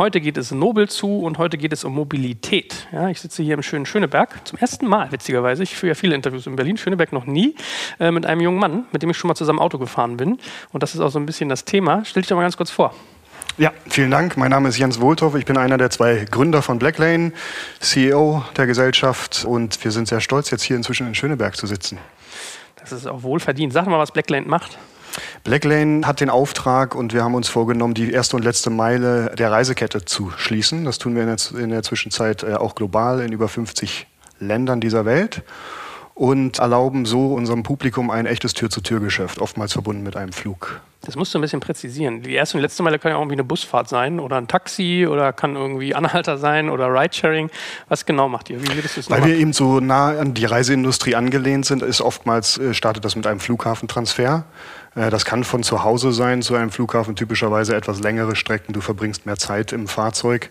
Heute geht es nobel zu und heute geht es um Mobilität. Ja, ich sitze hier im schönen Schöneberg zum ersten Mal, witzigerweise. Ich führe ja viele Interviews in Berlin, Schöneberg noch nie, äh, mit einem jungen Mann, mit dem ich schon mal zusammen Auto gefahren bin. Und das ist auch so ein bisschen das Thema. Stell dich doch mal ganz kurz vor. Ja, vielen Dank. Mein Name ist Jens Wohltoff. Ich bin einer der zwei Gründer von Blacklane, CEO der Gesellschaft und wir sind sehr stolz, jetzt hier inzwischen in Schöneberg zu sitzen. Das ist auch wohlverdient. Sag mal, was Blacklane macht. Blacklane hat den Auftrag und wir haben uns vorgenommen, die erste und letzte Meile der Reisekette zu schließen. Das tun wir in der, in der Zwischenzeit äh, auch global in über 50 Ländern dieser Welt und erlauben so unserem Publikum ein echtes Tür-zu-Tür-Geschäft, oftmals verbunden mit einem Flug. Das musst du ein bisschen präzisieren. Die erste und letzte Meile kann ja irgendwie eine Busfahrt sein oder ein Taxi oder kann irgendwie Anhalter sein oder Ridesharing. Was genau macht ihr? Wie würdest du es Weil wir eben so nah an die Reiseindustrie angelehnt sind, ist oftmals äh, startet das mit einem Flughafentransfer. Äh, das kann von zu Hause sein zu einem Flughafen, typischerweise etwas längere Strecken. Du verbringst mehr Zeit im Fahrzeug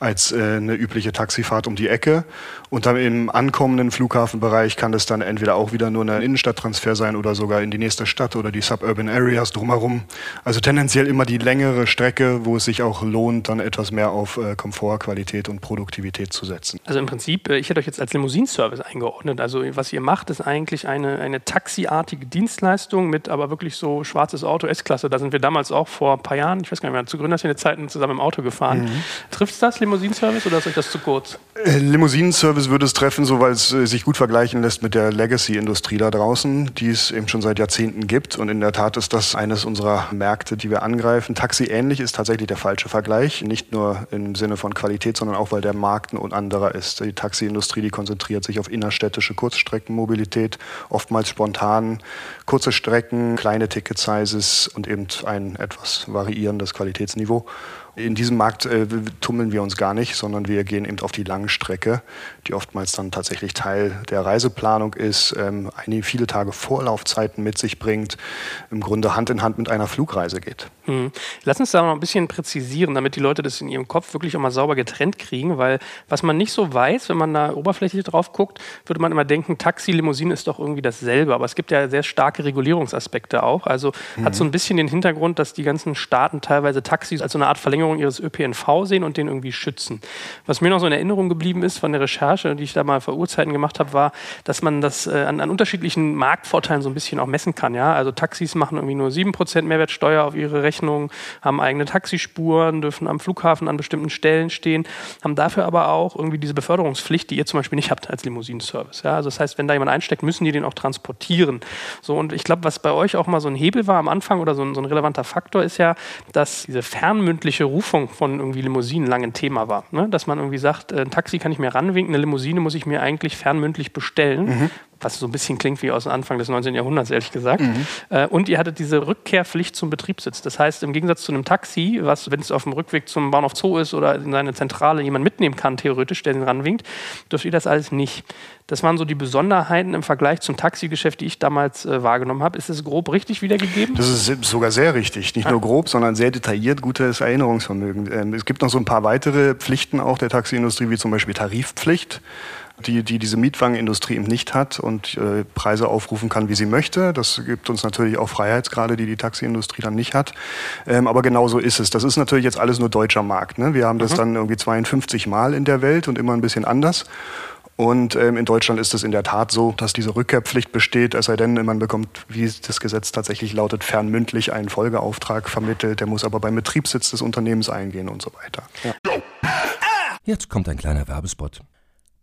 als äh, eine übliche Taxifahrt um die Ecke. Und dann im ankommenden Flughafenbereich kann das dann entweder auch wieder nur ein Innenstadttransfer sein oder sogar in die nächste Stadt oder die Suburban Areas drumherum. Also tendenziell immer die längere Strecke, wo es sich auch lohnt, dann etwas mehr auf äh, Komfort, Qualität und Produktivität zu setzen. Also im Prinzip, ich hätte euch jetzt als Limousinenservice eingeordnet. Also was ihr macht, ist eigentlich eine, eine taxiartige Dienstleistung mit aber wirklich so schwarzes Auto S-Klasse. Da sind wir damals auch vor ein paar Jahren, ich weiß gar nicht mehr, zu Gründerszene-Zeiten zusammen im Auto gefahren. Mhm. Trifft es das, Limousinenservice, oder ist euch das zu kurz? Äh, Limousinenservice würde es treffen, so weil es äh, sich gut vergleichen lässt mit der Legacy-Industrie da draußen, die es eben schon seit Jahrzehnten gibt. Und in der Tat ist das eines unserer Märkte, die wir angreifen. Taxi-ähnlich ist tatsächlich der falsche Vergleich. Nicht nur im Sinne von Qualität, sondern auch, weil der Markt ein anderer ist. Die Taxi-Industrie, die konzentriert sich auf innerstädtische Kurzstreckenmobilität, oftmals spontan, kurze Strecken, kleine Ticket-Sizes und eben ein etwas variierendes Qualitätsniveau. In diesem Markt äh, tummeln wir uns gar nicht, sondern wir gehen eben auf die Langstrecke, die oftmals dann tatsächlich Teil der Reiseplanung ist, ähm, einige, viele Tage Vorlaufzeiten mit sich bringt, im Grunde Hand in Hand mit einer Flugreise geht. Hm. Lass uns da noch ein bisschen präzisieren, damit die Leute das in ihrem Kopf wirklich auch mal sauber getrennt kriegen, weil was man nicht so weiß, wenn man da oberflächlich drauf guckt, würde man immer denken, Taxi, Limousine ist doch irgendwie dasselbe. Aber es gibt ja sehr starke Regulierungsaspekte auch. Also mhm. hat so ein bisschen den Hintergrund, dass die ganzen Staaten teilweise Taxis als so eine Art Verlängerung Verlängerung ihres ÖPNV sehen und den irgendwie schützen. Was mir noch so in Erinnerung geblieben ist von der Recherche, die ich da mal vor Urzeiten gemacht habe, war, dass man das äh, an, an, unterschiedlichen Marktvorteilen so ein bisschen auch messen kann. Ja? Also Taxis machen irgendwie nur 7% Mehrwertsteuer auf ihre Rechnung, haben eigene Taxispuren, dürfen am Flughafen an bestimmten Stellen stehen, haben dafür aber auch irgendwie diese Beförderungspflicht, die ihr zum Beispiel nicht habt als Limousinenservice. Ja? Also das heißt, wenn da jemand einsteckt, müssen die den auch transportieren. So, und ich glaube, was bei euch auch mal so ein Hebel war am Anfang oder so ein, so ein relevanter Faktor ist ja, dass diese fernmündliche Berufung von irgendwie Limousinen lange ein Thema war. Ne? Dass man irgendwie sagt, äh, ein Taxi kann ich mir ranwinken, eine Limousine muss ich mir eigentlich fernmündlich bestellen. Mhm was so ein bisschen klingt wie aus dem Anfang des 19. Jahrhunderts, ehrlich gesagt. Mhm. Äh, und ihr hattet diese Rückkehrpflicht zum Betriebssitz. Das heißt, im Gegensatz zu einem Taxi, was, wenn es auf dem Rückweg zum Bahnhof Zoo ist oder in seine Zentrale jemand mitnehmen kann, theoretisch, der den ranwinkt, dürft ihr das alles nicht. Das waren so die Besonderheiten im Vergleich zum Taxigeschäft, die ich damals äh, wahrgenommen habe. Ist das grob richtig wiedergegeben? Das ist sogar sehr richtig. Nicht nur grob, sondern sehr detailliert, gutes Erinnerungsvermögen. Ähm, es gibt noch so ein paar weitere Pflichten auch der Taxiindustrie, wie zum Beispiel Tarifpflicht die, die diese Mietwagenindustrie eben nicht hat und äh, Preise aufrufen kann, wie sie möchte. Das gibt uns natürlich auch Freiheitsgrade, die die Taxiindustrie dann nicht hat. Ähm, aber genau so ist es. Das ist natürlich jetzt alles nur deutscher Markt. Ne? Wir haben das mhm. dann irgendwie 52 Mal in der Welt und immer ein bisschen anders. Und ähm, in Deutschland ist es in der Tat so, dass diese Rückkehrpflicht besteht, es sei denn, man bekommt, wie das Gesetz tatsächlich lautet, fernmündlich einen Folgeauftrag vermittelt. Der muss aber beim Betriebssitz des Unternehmens eingehen und so weiter. Ja. Jetzt kommt ein kleiner Werbespot.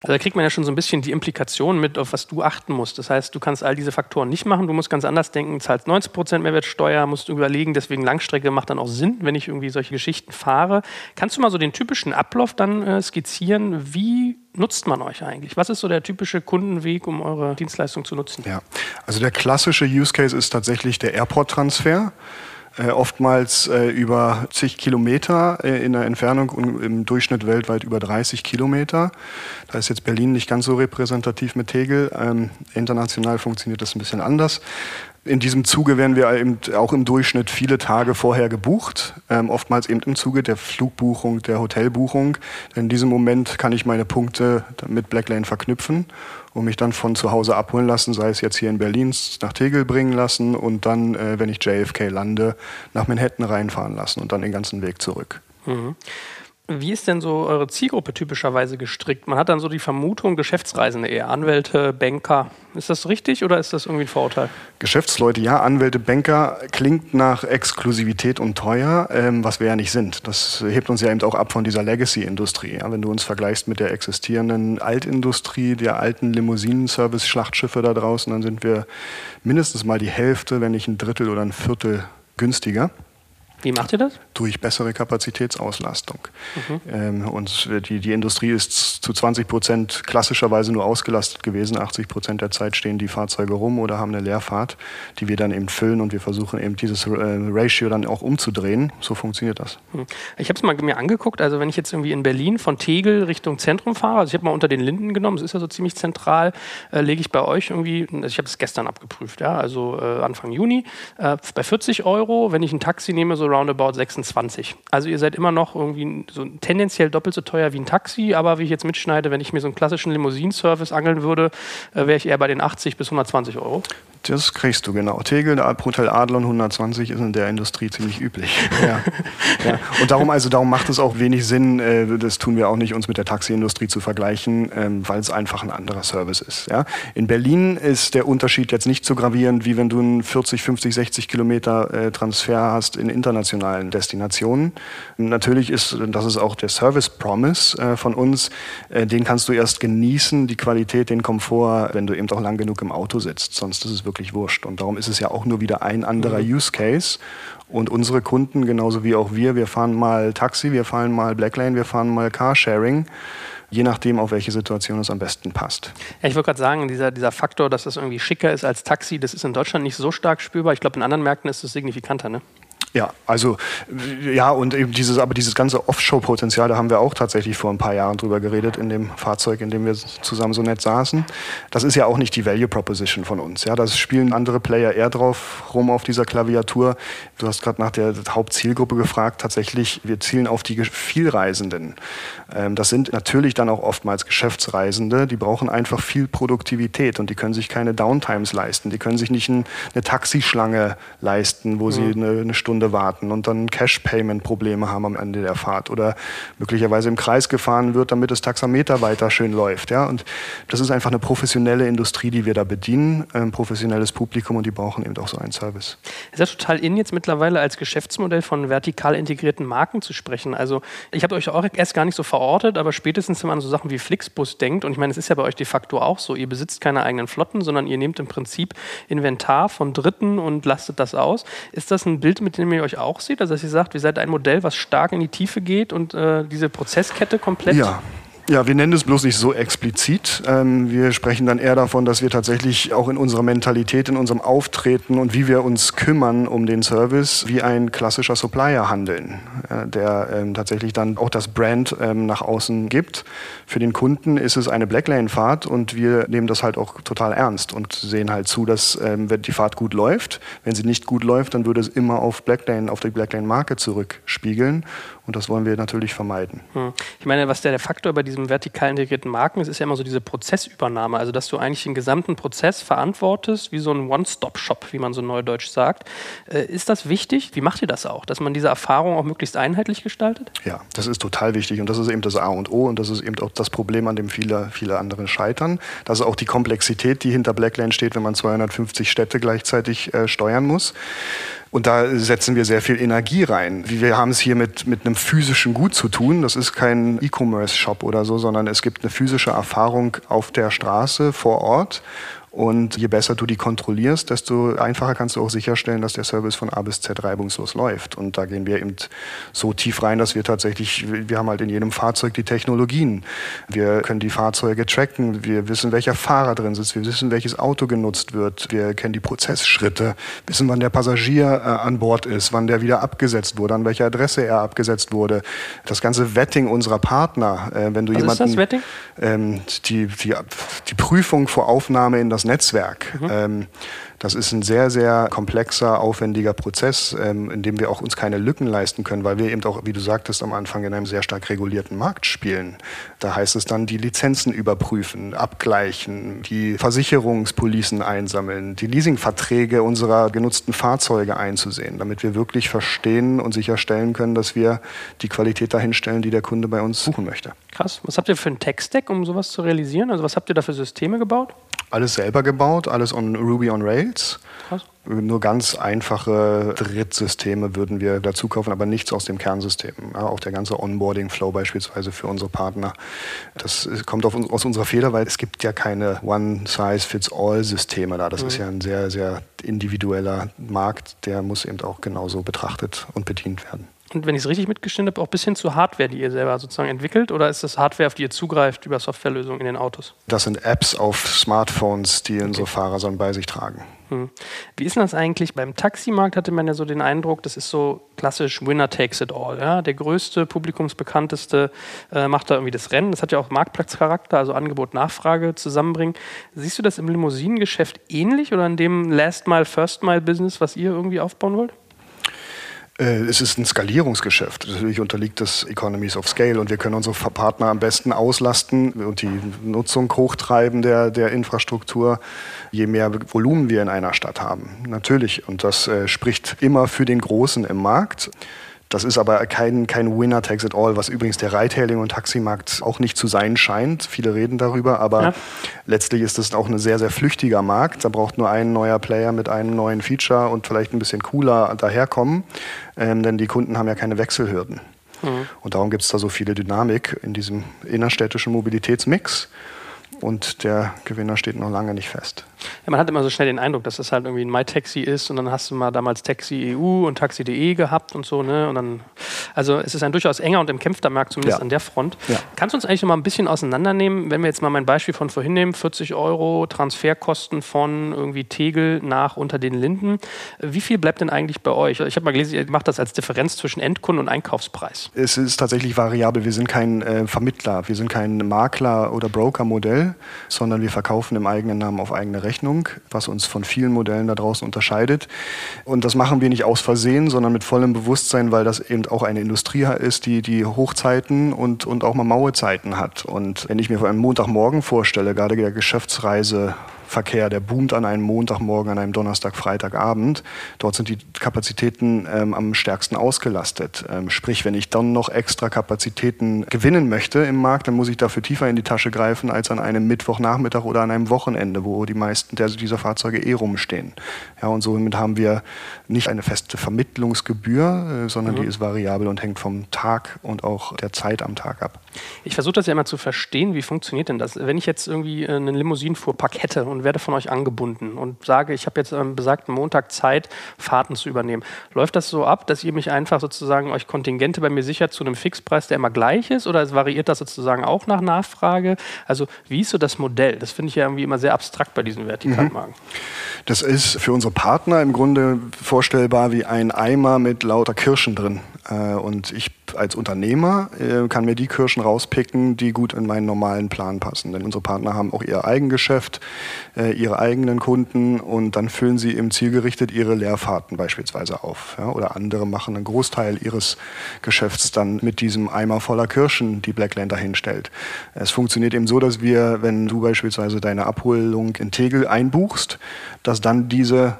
Also da kriegt man ja schon so ein bisschen die Implikation mit, auf was du achten musst. Das heißt, du kannst all diese Faktoren nicht machen, du musst ganz anders denken, zahlst 90% Mehrwertsteuer, musst überlegen, deswegen Langstrecke macht dann auch Sinn, wenn ich irgendwie solche Geschichten fahre. Kannst du mal so den typischen Ablauf dann äh, skizzieren? Wie nutzt man euch eigentlich? Was ist so der typische Kundenweg, um eure Dienstleistung zu nutzen? Ja, also der klassische Use Case ist tatsächlich der Airport-Transfer äh, oftmals äh, über zig Kilometer äh, in der Entfernung und im Durchschnitt weltweit über 30 Kilometer. Da ist jetzt Berlin nicht ganz so repräsentativ mit Tegel. Ähm, international funktioniert das ein bisschen anders. In diesem Zuge werden wir eben auch im Durchschnitt viele Tage vorher gebucht, ähm, oftmals eben im Zuge der Flugbuchung, der Hotelbuchung. Denn in diesem Moment kann ich meine Punkte mit Blacklane verknüpfen und mich dann von zu Hause abholen lassen, sei es jetzt hier in Berlin nach Tegel bringen lassen und dann, äh, wenn ich JFK lande, nach Manhattan reinfahren lassen und dann den ganzen Weg zurück. Mhm. Wie ist denn so eure Zielgruppe typischerweise gestrickt? Man hat dann so die Vermutung, Geschäftsreisende eher, Anwälte, Banker. Ist das richtig oder ist das irgendwie ein Vorurteil? Geschäftsleute, ja, Anwälte, Banker klingt nach Exklusivität und teuer, ähm, was wir ja nicht sind. Das hebt uns ja eben auch ab von dieser Legacy-Industrie. Ja, wenn du uns vergleichst mit der existierenden Altindustrie, der alten Limousinen-Service-Schlachtschiffe da draußen, dann sind wir mindestens mal die Hälfte, wenn nicht ein Drittel oder ein Viertel günstiger. Wie macht ihr das? Durch bessere Kapazitätsauslastung. Mhm. Ähm, und die, die Industrie ist zu 20 Prozent klassischerweise nur ausgelastet gewesen. 80 Prozent der Zeit stehen die Fahrzeuge rum oder haben eine Leerfahrt, die wir dann eben füllen und wir versuchen eben dieses äh, Ratio dann auch umzudrehen. So funktioniert das. Mhm. Ich habe es mal mir angeguckt. Also wenn ich jetzt irgendwie in Berlin von Tegel Richtung Zentrum fahre, also ich habe mal unter den Linden genommen, es ist ja so ziemlich zentral, äh, lege ich bei euch irgendwie, also ich habe es gestern abgeprüft, ja, also äh, Anfang Juni, äh, bei 40 Euro, wenn ich ein Taxi nehme, so roundabout 26. Also ihr seid immer noch irgendwie so tendenziell doppelt so teuer wie ein Taxi, aber wie ich jetzt mitschneide, wenn ich mir so einen klassischen Limousinenservice angeln würde, äh, wäre ich eher bei den 80 bis 120 Euro. Das kriegst du genau. Tegel, der Hotel Adlon 120 ist in der Industrie ziemlich üblich. ja. ja. Und darum, also darum macht es auch wenig Sinn, äh, das tun wir auch nicht, uns mit der Taxiindustrie zu vergleichen, ähm, weil es einfach ein anderer Service ist. Ja. In Berlin ist der Unterschied jetzt nicht so gravierend, wie wenn du einen 40, 50, 60 Kilometer äh, Transfer hast in internationalen Destinationen. Natürlich ist, das ist auch der Service Promise äh, von uns, den kannst du erst genießen, die Qualität, den Komfort, wenn du eben auch lang genug im Auto sitzt. Sonst ist es wirklich wurscht. Und darum ist es ja auch nur wieder ein anderer mhm. Use Case. Und unsere Kunden, genauso wie auch wir, wir fahren mal Taxi, wir fahren mal Blacklane, wir fahren mal Carsharing je nachdem, auf welche Situation es am besten passt. Ja, ich wollte gerade sagen, dieser, dieser Faktor, dass das irgendwie schicker ist als Taxi, das ist in Deutschland nicht so stark spürbar. Ich glaube, in anderen Märkten ist es signifikanter, ne? Ja, also ja, und eben dieses, aber dieses ganze Offshore-Potenzial, da haben wir auch tatsächlich vor ein paar Jahren drüber geredet, in dem Fahrzeug, in dem wir zusammen so nett saßen. Das ist ja auch nicht die Value Proposition von uns. Ja, das spielen andere Player eher drauf rum auf dieser Klaviatur. Du hast gerade nach der Hauptzielgruppe gefragt. Tatsächlich, wir zielen auf die Vielreisenden. Ähm, das sind natürlich dann auch oftmals Geschäftsreisende, die brauchen einfach viel Produktivität und die können sich keine Downtimes leisten. Die können sich nicht ein, eine Taxischlange leisten, wo mhm. sie eine, eine Stunde warten und dann Cash-Payment-Probleme haben am Ende der Fahrt oder möglicherweise im Kreis gefahren wird, damit das Taxameter weiter schön läuft. Ja? Und das ist einfach eine professionelle Industrie, die wir da bedienen, ein professionelles Publikum und die brauchen eben auch so einen Service. Es ist ja total in, jetzt mittlerweile als Geschäftsmodell von vertikal integrierten Marken zu sprechen. Also ich habe euch auch erst gar nicht so verortet, aber spätestens, wenn man an so Sachen wie Flixbus denkt, und ich meine, es ist ja bei euch de facto auch so, ihr besitzt keine eigenen Flotten, sondern ihr nehmt im Prinzip Inventar von Dritten und lastet das aus. Ist das ein Bild, mit dem ihr euch auch seht? Also, dass ihr sagt, ihr seid ein Modell, was stark in die Tiefe geht und äh, diese Prozesskette komplett. Ja. Ja, wir nennen es bloß nicht so explizit. Ähm, wir sprechen dann eher davon, dass wir tatsächlich auch in unserer Mentalität, in unserem Auftreten und wie wir uns kümmern um den Service wie ein klassischer Supplier handeln, äh, der ähm, tatsächlich dann auch das Brand ähm, nach außen gibt. Für den Kunden ist es eine Blacklane-Fahrt und wir nehmen das halt auch total ernst und sehen halt zu, dass ähm, wenn die Fahrt gut läuft, wenn sie nicht gut läuft, dann würde es immer auf Blacklane, auf die Blacklane-Marke zurückspiegeln und das wollen wir natürlich vermeiden. Hm. Ich meine, was der, der Faktor bei diesem vertikal integrierten Marken ist, ist ja immer so diese Prozessübernahme. Also, dass du eigentlich den gesamten Prozess verantwortest, wie so ein One-Stop-Shop, wie man so neudeutsch sagt. Äh, ist das wichtig? Wie macht ihr das auch? Dass man diese Erfahrung auch möglichst einheitlich gestaltet? Ja, das ist total wichtig und das ist eben das A und O und das ist eben auch das Problem, an dem viele, viele andere scheitern. Das ist auch die Komplexität, die hinter Blackline steht, wenn man 250 Städte gleichzeitig äh, steuern muss. Und da setzen wir sehr viel Energie rein. Wir haben es hier mit, mit einem physischen Gut zu tun. Das ist kein E-Commerce-Shop oder so, sondern es gibt eine physische Erfahrung auf der Straße vor Ort. Und je besser du die kontrollierst, desto einfacher kannst du auch sicherstellen, dass der Service von A bis Z reibungslos läuft. Und da gehen wir eben so tief rein, dass wir tatsächlich, wir haben halt in jedem Fahrzeug die Technologien. Wir können die Fahrzeuge tracken. Wir wissen, welcher Fahrer drin sitzt. Wir wissen, welches Auto genutzt wird. Wir kennen die Prozessschritte, wissen, wann der Passagier äh, an Bord ist, wann der wieder abgesetzt wurde, an welcher Adresse er abgesetzt wurde. Das ganze Vetting unserer Partner, äh, wenn du Was jemanden, ist das Vetting? Ähm, die, die, die Prüfung vor Aufnahme in das Netzwerk. Mhm. Ähm, das ist ein sehr, sehr komplexer, aufwendiger Prozess, ähm, in dem wir auch uns keine Lücken leisten können, weil wir eben auch, wie du sagtest, am Anfang in einem sehr stark regulierten Markt spielen. Da heißt es dann, die Lizenzen überprüfen, abgleichen, die Versicherungspolicen einsammeln, die Leasingverträge unserer genutzten Fahrzeuge einzusehen, damit wir wirklich verstehen und sicherstellen können, dass wir die Qualität dahinstellen, die der Kunde bei uns suchen möchte. Krass. Was habt ihr für einen Tech-Stack, um sowas zu realisieren? Also was habt ihr da für Systeme gebaut? Alles selber gebaut, alles on Ruby on Rails. Krass. Nur ganz einfache Drittsysteme würden wir dazu kaufen, aber nichts aus dem Kernsystem. Ja, auch der ganze Onboarding-Flow beispielsweise für unsere Partner. Das kommt uns, aus unserer Feder, weil es gibt ja keine One-Size-Fits-All-Systeme da. Das mhm. ist ja ein sehr, sehr individueller Markt. Der muss eben auch genauso betrachtet und bedient werden. Und wenn ich es richtig mitgestimmt habe, auch bis hin zu Hardware, die ihr selber sozusagen entwickelt? Oder ist das Hardware, auf die ihr zugreift über Softwarelösungen in den Autos? Das sind Apps auf Smartphones, die unsere Fahrer so bei sich tragen. Hm. Wie ist denn das eigentlich? Beim Taximarkt hatte man ja so den Eindruck, das ist so klassisch Winner takes it all. Ja? Der größte, publikumsbekannteste äh, macht da irgendwie das Rennen. Das hat ja auch Marktplatzcharakter, also Angebot, Nachfrage zusammenbringen. Siehst du das im Limousinengeschäft ähnlich oder in dem Last-Mile, First-Mile-Business, was ihr irgendwie aufbauen wollt? Äh, es ist ein Skalierungsgeschäft. Natürlich unterliegt das Economies of Scale und wir können unsere Partner am besten auslasten und die Nutzung hochtreiben der, der Infrastruktur, je mehr Volumen wir in einer Stadt haben. Natürlich. Und das äh, spricht immer für den Großen im Markt. Das ist aber kein, kein Winner takes it all, was übrigens der Reithailing- und Taximarkt auch nicht zu sein scheint. Viele reden darüber, aber ja. letztlich ist es auch ein sehr, sehr flüchtiger Markt. Da braucht nur ein neuer Player mit einem neuen Feature und vielleicht ein bisschen cooler daherkommen, ähm, denn die Kunden haben ja keine Wechselhürden. Mhm. Und darum gibt es da so viele Dynamik in diesem innerstädtischen Mobilitätsmix und der Gewinner steht noch lange nicht fest. Ja, man hat immer so schnell den Eindruck, dass das halt irgendwie ein MyTaxi ist und dann hast du mal damals Taxi EU und Taxi.de gehabt und so, ne? Und dann, also es ist ein durchaus enger und umkämpfter Markt, zumindest ja. an der Front. Ja. Kannst du uns eigentlich noch mal ein bisschen auseinandernehmen, wenn wir jetzt mal mein Beispiel von vorhin nehmen, 40 Euro Transferkosten von irgendwie Tegel nach unter den Linden. Wie viel bleibt denn eigentlich bei euch? Ich habe mal gelesen, ihr macht das als Differenz zwischen Endkunden und Einkaufspreis. Es ist tatsächlich variabel. Wir sind kein äh, Vermittler, wir sind kein Makler- oder Broker-Modell, sondern wir verkaufen im eigenen Namen auf eigene Rechnung. Rechnung, was uns von vielen Modellen da draußen unterscheidet. Und das machen wir nicht aus Versehen, sondern mit vollem Bewusstsein, weil das eben auch eine Industrie ist, die, die Hochzeiten und, und auch mal Mauezeiten hat. Und wenn ich mir vor einem Montagmorgen vorstelle, gerade der Geschäftsreise Verkehr, der boomt an einem Montagmorgen, an einem Donnerstag, Freitagabend. Dort sind die Kapazitäten ähm, am stärksten ausgelastet. Ähm, sprich, wenn ich dann noch extra Kapazitäten gewinnen möchte im Markt, dann muss ich dafür tiefer in die Tasche greifen als an einem Mittwochnachmittag oder an einem Wochenende, wo die meisten der, dieser Fahrzeuge eh rumstehen. Ja, und somit haben wir nicht eine feste Vermittlungsgebühr, äh, sondern mhm. die ist variabel und hängt vom Tag und auch der Zeit am Tag ab. Ich versuche das ja immer zu verstehen, wie funktioniert denn das? Wenn ich jetzt irgendwie einen Limousinenfuhrpark hätte und und werde von euch angebunden und sage, ich habe jetzt am besagten Montag Zeit, Fahrten zu übernehmen. Läuft das so ab, dass ihr mich einfach sozusagen euch Kontingente bei mir sichert zu einem Fixpreis, der immer gleich ist oder variiert das sozusagen auch nach Nachfrage? Also wie ist so das Modell? Das finde ich ja irgendwie immer sehr abstrakt bei diesen Vertikalmarken. Mhm. Das ist für unsere Partner im Grunde vorstellbar wie ein Eimer mit lauter Kirschen drin. Äh, und ich als Unternehmer äh, kann mir die Kirschen rauspicken, die gut in meinen normalen Plan passen. Denn unsere Partner haben auch ihr Eigengeschäft, äh, ihre eigenen Kunden und dann füllen sie im Zielgerichtet ihre Leerfahrten beispielsweise auf. Oder andere machen einen Großteil ihres Geschäfts dann mit diesem Eimer voller Kirschen, die Blackland dahinstellt. Es funktioniert eben so, dass wir, wenn du beispielsweise deine Abholung in Tegel einbuchst, dass dann diese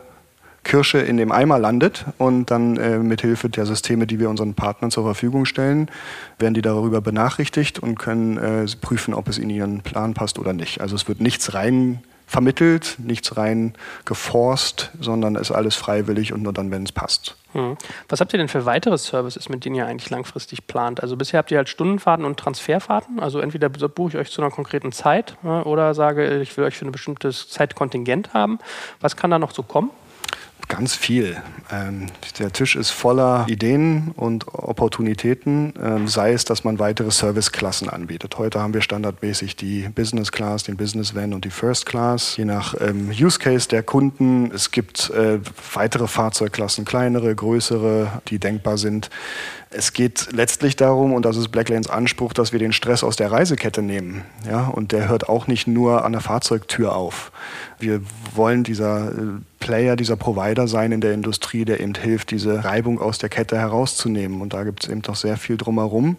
Kirsche in dem Eimer landet und dann äh, mit Hilfe der Systeme, die wir unseren Partnern zur Verfügung stellen, werden die darüber benachrichtigt und können äh, prüfen, ob es in ihren Plan passt oder nicht. Also es wird nichts rein vermittelt, nichts rein geforst, sondern ist alles freiwillig und nur dann, wenn es passt. Hm. Was habt ihr denn für weitere Services, mit denen ihr eigentlich langfristig plant? Also bisher habt ihr halt Stundenfahrten und Transferfahrten. Also entweder buche ich euch zu einer konkreten Zeit oder sage, ich will euch für ein bestimmtes Zeitkontingent haben. Was kann da noch so kommen? Ganz viel. Ähm, der Tisch ist voller Ideen und Opportunitäten, ähm, sei es, dass man weitere Serviceklassen anbietet. Heute haben wir standardmäßig die Business Class, den Business Van und die First Class, je nach ähm, Use Case der Kunden. Es gibt äh, weitere Fahrzeugklassen, kleinere, größere, die denkbar sind. Es geht letztlich darum, und das ist Blacklanes Anspruch, dass wir den Stress aus der Reisekette nehmen. Ja? Und der hört auch nicht nur an der Fahrzeugtür auf. Wir wollen dieser äh, Player, dieser Provider sein in der Industrie, der eben hilft, diese Reibung aus der Kette herauszunehmen. Und da gibt es eben doch sehr viel drumherum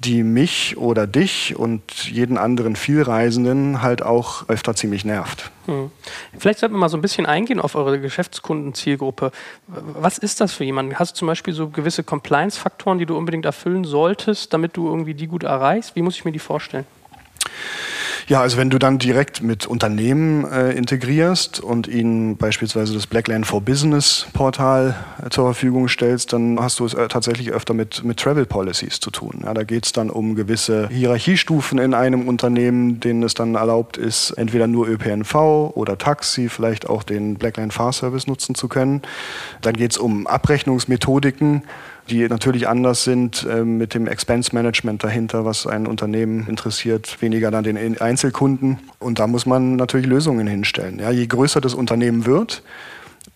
die mich oder dich und jeden anderen Vielreisenden halt auch öfter ziemlich nervt. Hm. Vielleicht sollten wir mal so ein bisschen eingehen auf eure Geschäftskundenzielgruppe. Was ist das für jemanden? Hast du zum Beispiel so gewisse Compliance-Faktoren, die du unbedingt erfüllen solltest, damit du irgendwie die gut erreichst? Wie muss ich mir die vorstellen? Ja, also wenn du dann direkt mit Unternehmen äh, integrierst und ihnen beispielsweise das Blackland for Business Portal äh, zur Verfügung stellst, dann hast du es äh, tatsächlich öfter mit, mit Travel Policies zu tun. Ja, da geht es dann um gewisse Hierarchiestufen in einem Unternehmen, denen es dann erlaubt ist, entweder nur ÖPNV oder Taxi, vielleicht auch den Blackland Fahrservice nutzen zu können. Dann geht es um Abrechnungsmethodiken die natürlich anders sind äh, mit dem Expense Management dahinter, was ein Unternehmen interessiert, weniger dann den Einzelkunden. Und da muss man natürlich Lösungen hinstellen. Ja, je größer das Unternehmen wird,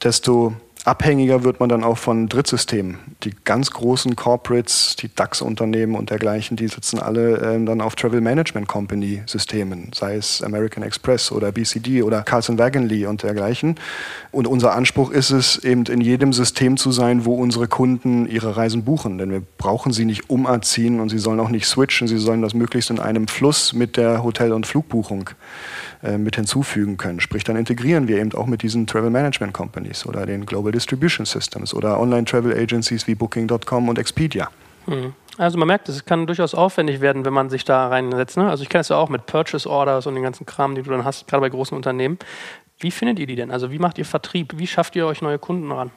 desto abhängiger wird man dann auch von Drittsystemen. Die ganz großen Corporates, die DAX-Unternehmen und dergleichen, die sitzen alle ähm, dann auf Travel Management Company Systemen, sei es American Express oder BCD oder Carlson Wagonly und dergleichen. Und unser Anspruch ist es, eben in jedem System zu sein, wo unsere Kunden ihre Reisen buchen. Denn wir brauchen sie nicht umerziehen und sie sollen auch nicht switchen. Sie sollen das möglichst in einem Fluss mit der Hotel- und Flugbuchung äh, mit hinzufügen können. Sprich, dann integrieren wir eben auch mit diesen Travel Management Companies oder den Global Distribution Systems oder Online Travel Agencies wie Booking.com und Expedia. Hm. Also man merkt, es kann durchaus aufwendig werden, wenn man sich da reinsetzt. Ne? Also ich kenne es ja auch mit Purchase Orders und den ganzen Kram, die du dann hast, gerade bei großen Unternehmen. Wie findet ihr die denn? Also wie macht ihr Vertrieb? Wie schafft ihr euch neue Kunden ran?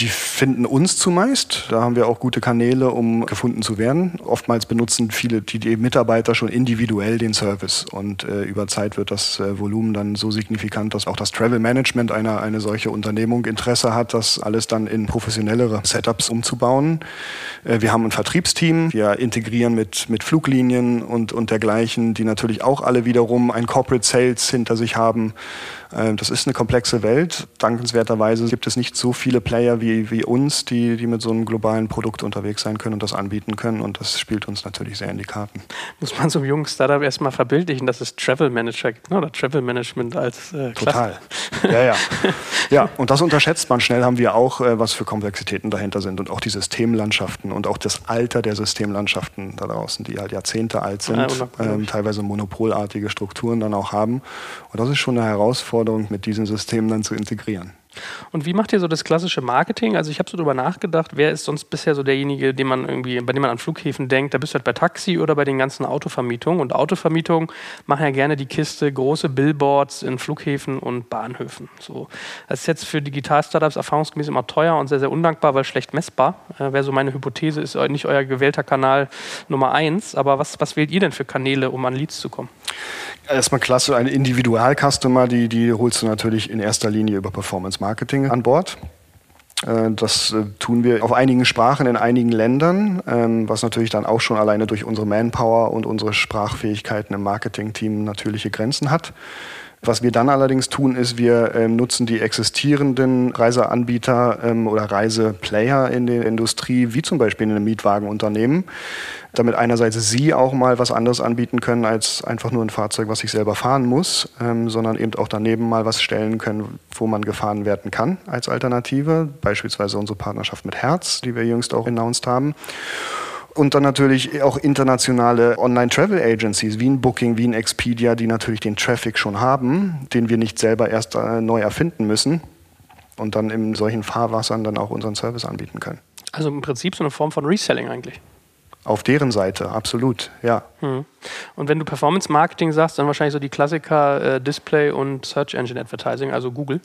Die finden uns zumeist. Da haben wir auch gute Kanäle, um gefunden zu werden. Oftmals benutzen viele die, die Mitarbeiter schon individuell den Service. Und äh, über Zeit wird das äh, Volumen dann so signifikant, dass auch das Travel Management einer eine solche Unternehmung Interesse hat, das alles dann in professionellere Setups umzubauen. Äh, wir haben ein Vertriebsteam. Wir integrieren mit, mit Fluglinien und, und dergleichen, die natürlich auch alle wiederum ein Corporate Sales hinter sich haben. Äh, das ist eine komplexe Welt. Dankenswerterweise gibt es nicht so viele Player wie, wie uns, die, die mit so einem globalen Produkt unterwegs sein können und das anbieten können. Und das spielt uns natürlich sehr in die Karten. Muss man so einem jungen Startup erstmal verbildlichen, dass es Travel Manager gibt ne? oder Travel Management als äh, Total. Ja, ja. ja, und das unterschätzt man schnell, haben wir auch, äh, was für Komplexitäten dahinter sind und auch die Systemlandschaften und auch das Alter der Systemlandschaften da draußen, die halt Jahrzehnte alt sind, ja, ähm, teilweise monopolartige Strukturen dann auch haben. Und das ist schon eine Herausforderung Herausforderung, mit diesen Systemen dann zu integrieren. Und wie macht ihr so das klassische Marketing? Also ich habe so drüber nachgedacht, wer ist sonst bisher so derjenige, den man irgendwie, bei dem man an Flughäfen denkt, da bist du halt bei Taxi oder bei den ganzen Autovermietungen. Und Autovermietungen machen ja gerne die Kiste große Billboards in Flughäfen und Bahnhöfen. So. Das ist jetzt für Digital-Startups erfahrungsgemäß immer teuer und sehr, sehr undankbar, weil schlecht messbar. Äh, Wäre so meine Hypothese, ist nicht euer gewählter Kanal Nummer eins. Aber was, was wählt ihr denn für Kanäle, um an Leads zu kommen? Erstmal klasse, ein Individual-Customer, die, die holst du natürlich in erster Linie über Performance Marketing an Bord. Äh, das äh, tun wir auf einigen Sprachen in einigen Ländern, ähm, was natürlich dann auch schon alleine durch unsere Manpower und unsere Sprachfähigkeiten im Marketing-Team natürliche Grenzen hat. Was wir dann allerdings tun, ist, wir ähm, nutzen die existierenden Reiseanbieter ähm, oder Reiseplayer in der Industrie, wie zum Beispiel in einem Mietwagenunternehmen, damit einerseits sie auch mal was anderes anbieten können als einfach nur ein Fahrzeug, was ich selber fahren muss, ähm, sondern eben auch daneben mal was stellen können, wo man gefahren werden kann als Alternative. Beispielsweise unsere Partnerschaft mit Herz, die wir jüngst auch announced haben. Und dann natürlich auch internationale Online-Travel-Agencies wie ein Booking, wie ein Expedia, die natürlich den Traffic schon haben, den wir nicht selber erst äh, neu erfinden müssen und dann in solchen Fahrwassern dann auch unseren Service anbieten können. Also im Prinzip so eine Form von Reselling eigentlich. Auf deren Seite, absolut, ja. Hm. Und wenn du Performance Marketing sagst, dann wahrscheinlich so die Klassiker äh, Display und Search Engine Advertising, also Google.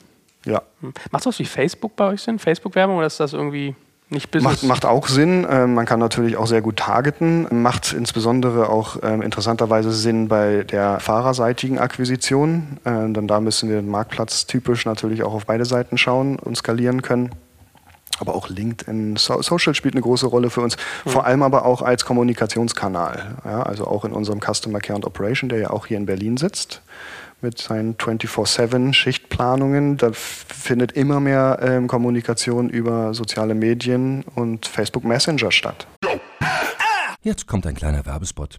Ja. Hm. Macht das wie Facebook bei euch Sinn? Facebook-Werbung oder ist das irgendwie nicht Business. Macht, macht auch Sinn. Ähm, man kann natürlich auch sehr gut targeten. Macht insbesondere auch ähm, interessanterweise Sinn bei der fahrerseitigen Akquisition. Ähm, denn da müssen wir marktplatztypisch natürlich auch auf beide Seiten schauen und skalieren können. Aber auch LinkedIn, so Social spielt eine große Rolle für uns. Mhm. Vor allem aber auch als Kommunikationskanal. Ja, also auch in unserem Customer Care and Operation, der ja auch hier in Berlin sitzt mit seinen 24-7-Schichtplanungen. Da findet immer mehr ähm, Kommunikation über soziale Medien und Facebook Messenger statt. Jetzt kommt ein kleiner Werbespot.